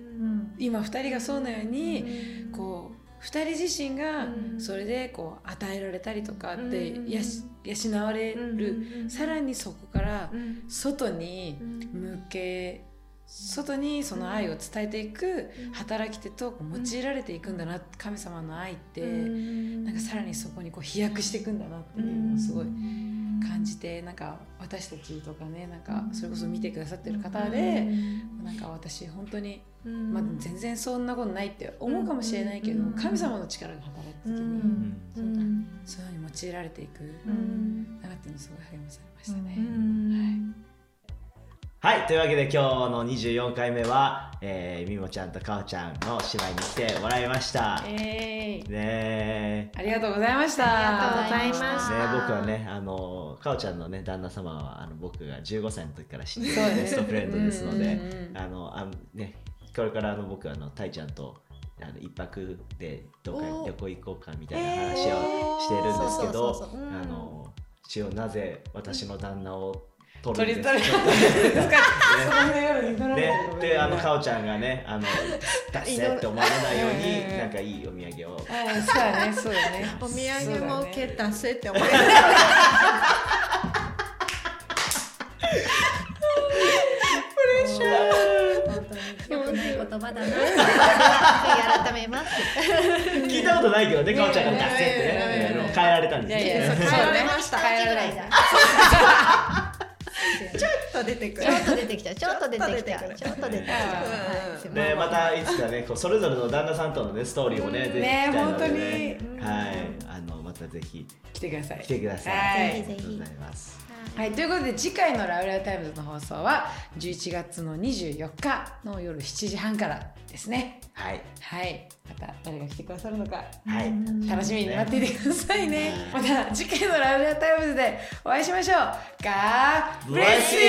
今2人がそうなようにこう2人自身が
うん。
それでこう与えられたりとかって養われる。さらにそこから
うん。
外に向け外にその愛を伝えていく働き手と用いられていくんだな神様の愛ってなんかさらにそこにこう飛躍していくんだなっていうのをすごい感じてなんか私たちとかねなんかそれこそ見てくださってる方でなんか私本当に、まあ、全然そんなことないって思うかもしれないけど
うん。
神様の力が働いた時
う
に
うん。
そうだそういうのに用いられていくなっていうのをすごい励まされましたね。
はいというわけで今日の24回目は、えー、みもちゃんとかおちゃんの姉妹に来てもらいました。
はい、えー
ねえ。
ありがとうございました。
ありがとうございました。
ね、僕はね、あの、かおちゃんのね、旦那様は、あの、僕が15歳の時から知ってるベストフレンドですので
うんうんうん、
あの、あね、これからあの、僕はあの、たいちゃんと、あの、一泊でどっかに旅行行こうかみたいな話をしてるんですけどあの、一応なぜ私の旦那を取
取り取り
るんです。か
その夜に乗られて
ね。
る、
であのかおちゃんがねあの出せって思われないようになんかいいお土産を。
ああそうだねそうだね
お土産も毛
た
出せって思って
本当に良くない。言葉だな改めます
聞いたことないけどねかおちゃんが出せって
いやいやいやいや
ね変えられたんです
変えられました。
変えられない
ち
ちょっと出てくる。
ょっと出てきた。ちょっと出てきた。
ち
ちょっと出てきた。
うん。
はい。すいま
たいつかねこうそれぞれの旦那さんとのねストーリーをねぜひ聞きたいのでね。はい。あのまたぜひ。
来てください。
来てください。
はい。
ありがとうございます
はい、ということで次回の「Laule'a Times」の放送は11月の24日の夜7時半からですね。
はい。
はい。また誰が来てくださるのか。
はい。
楽しみに待っていてくださいね。また次回の「Laule'a Times」でお会いしましょう。God bless you!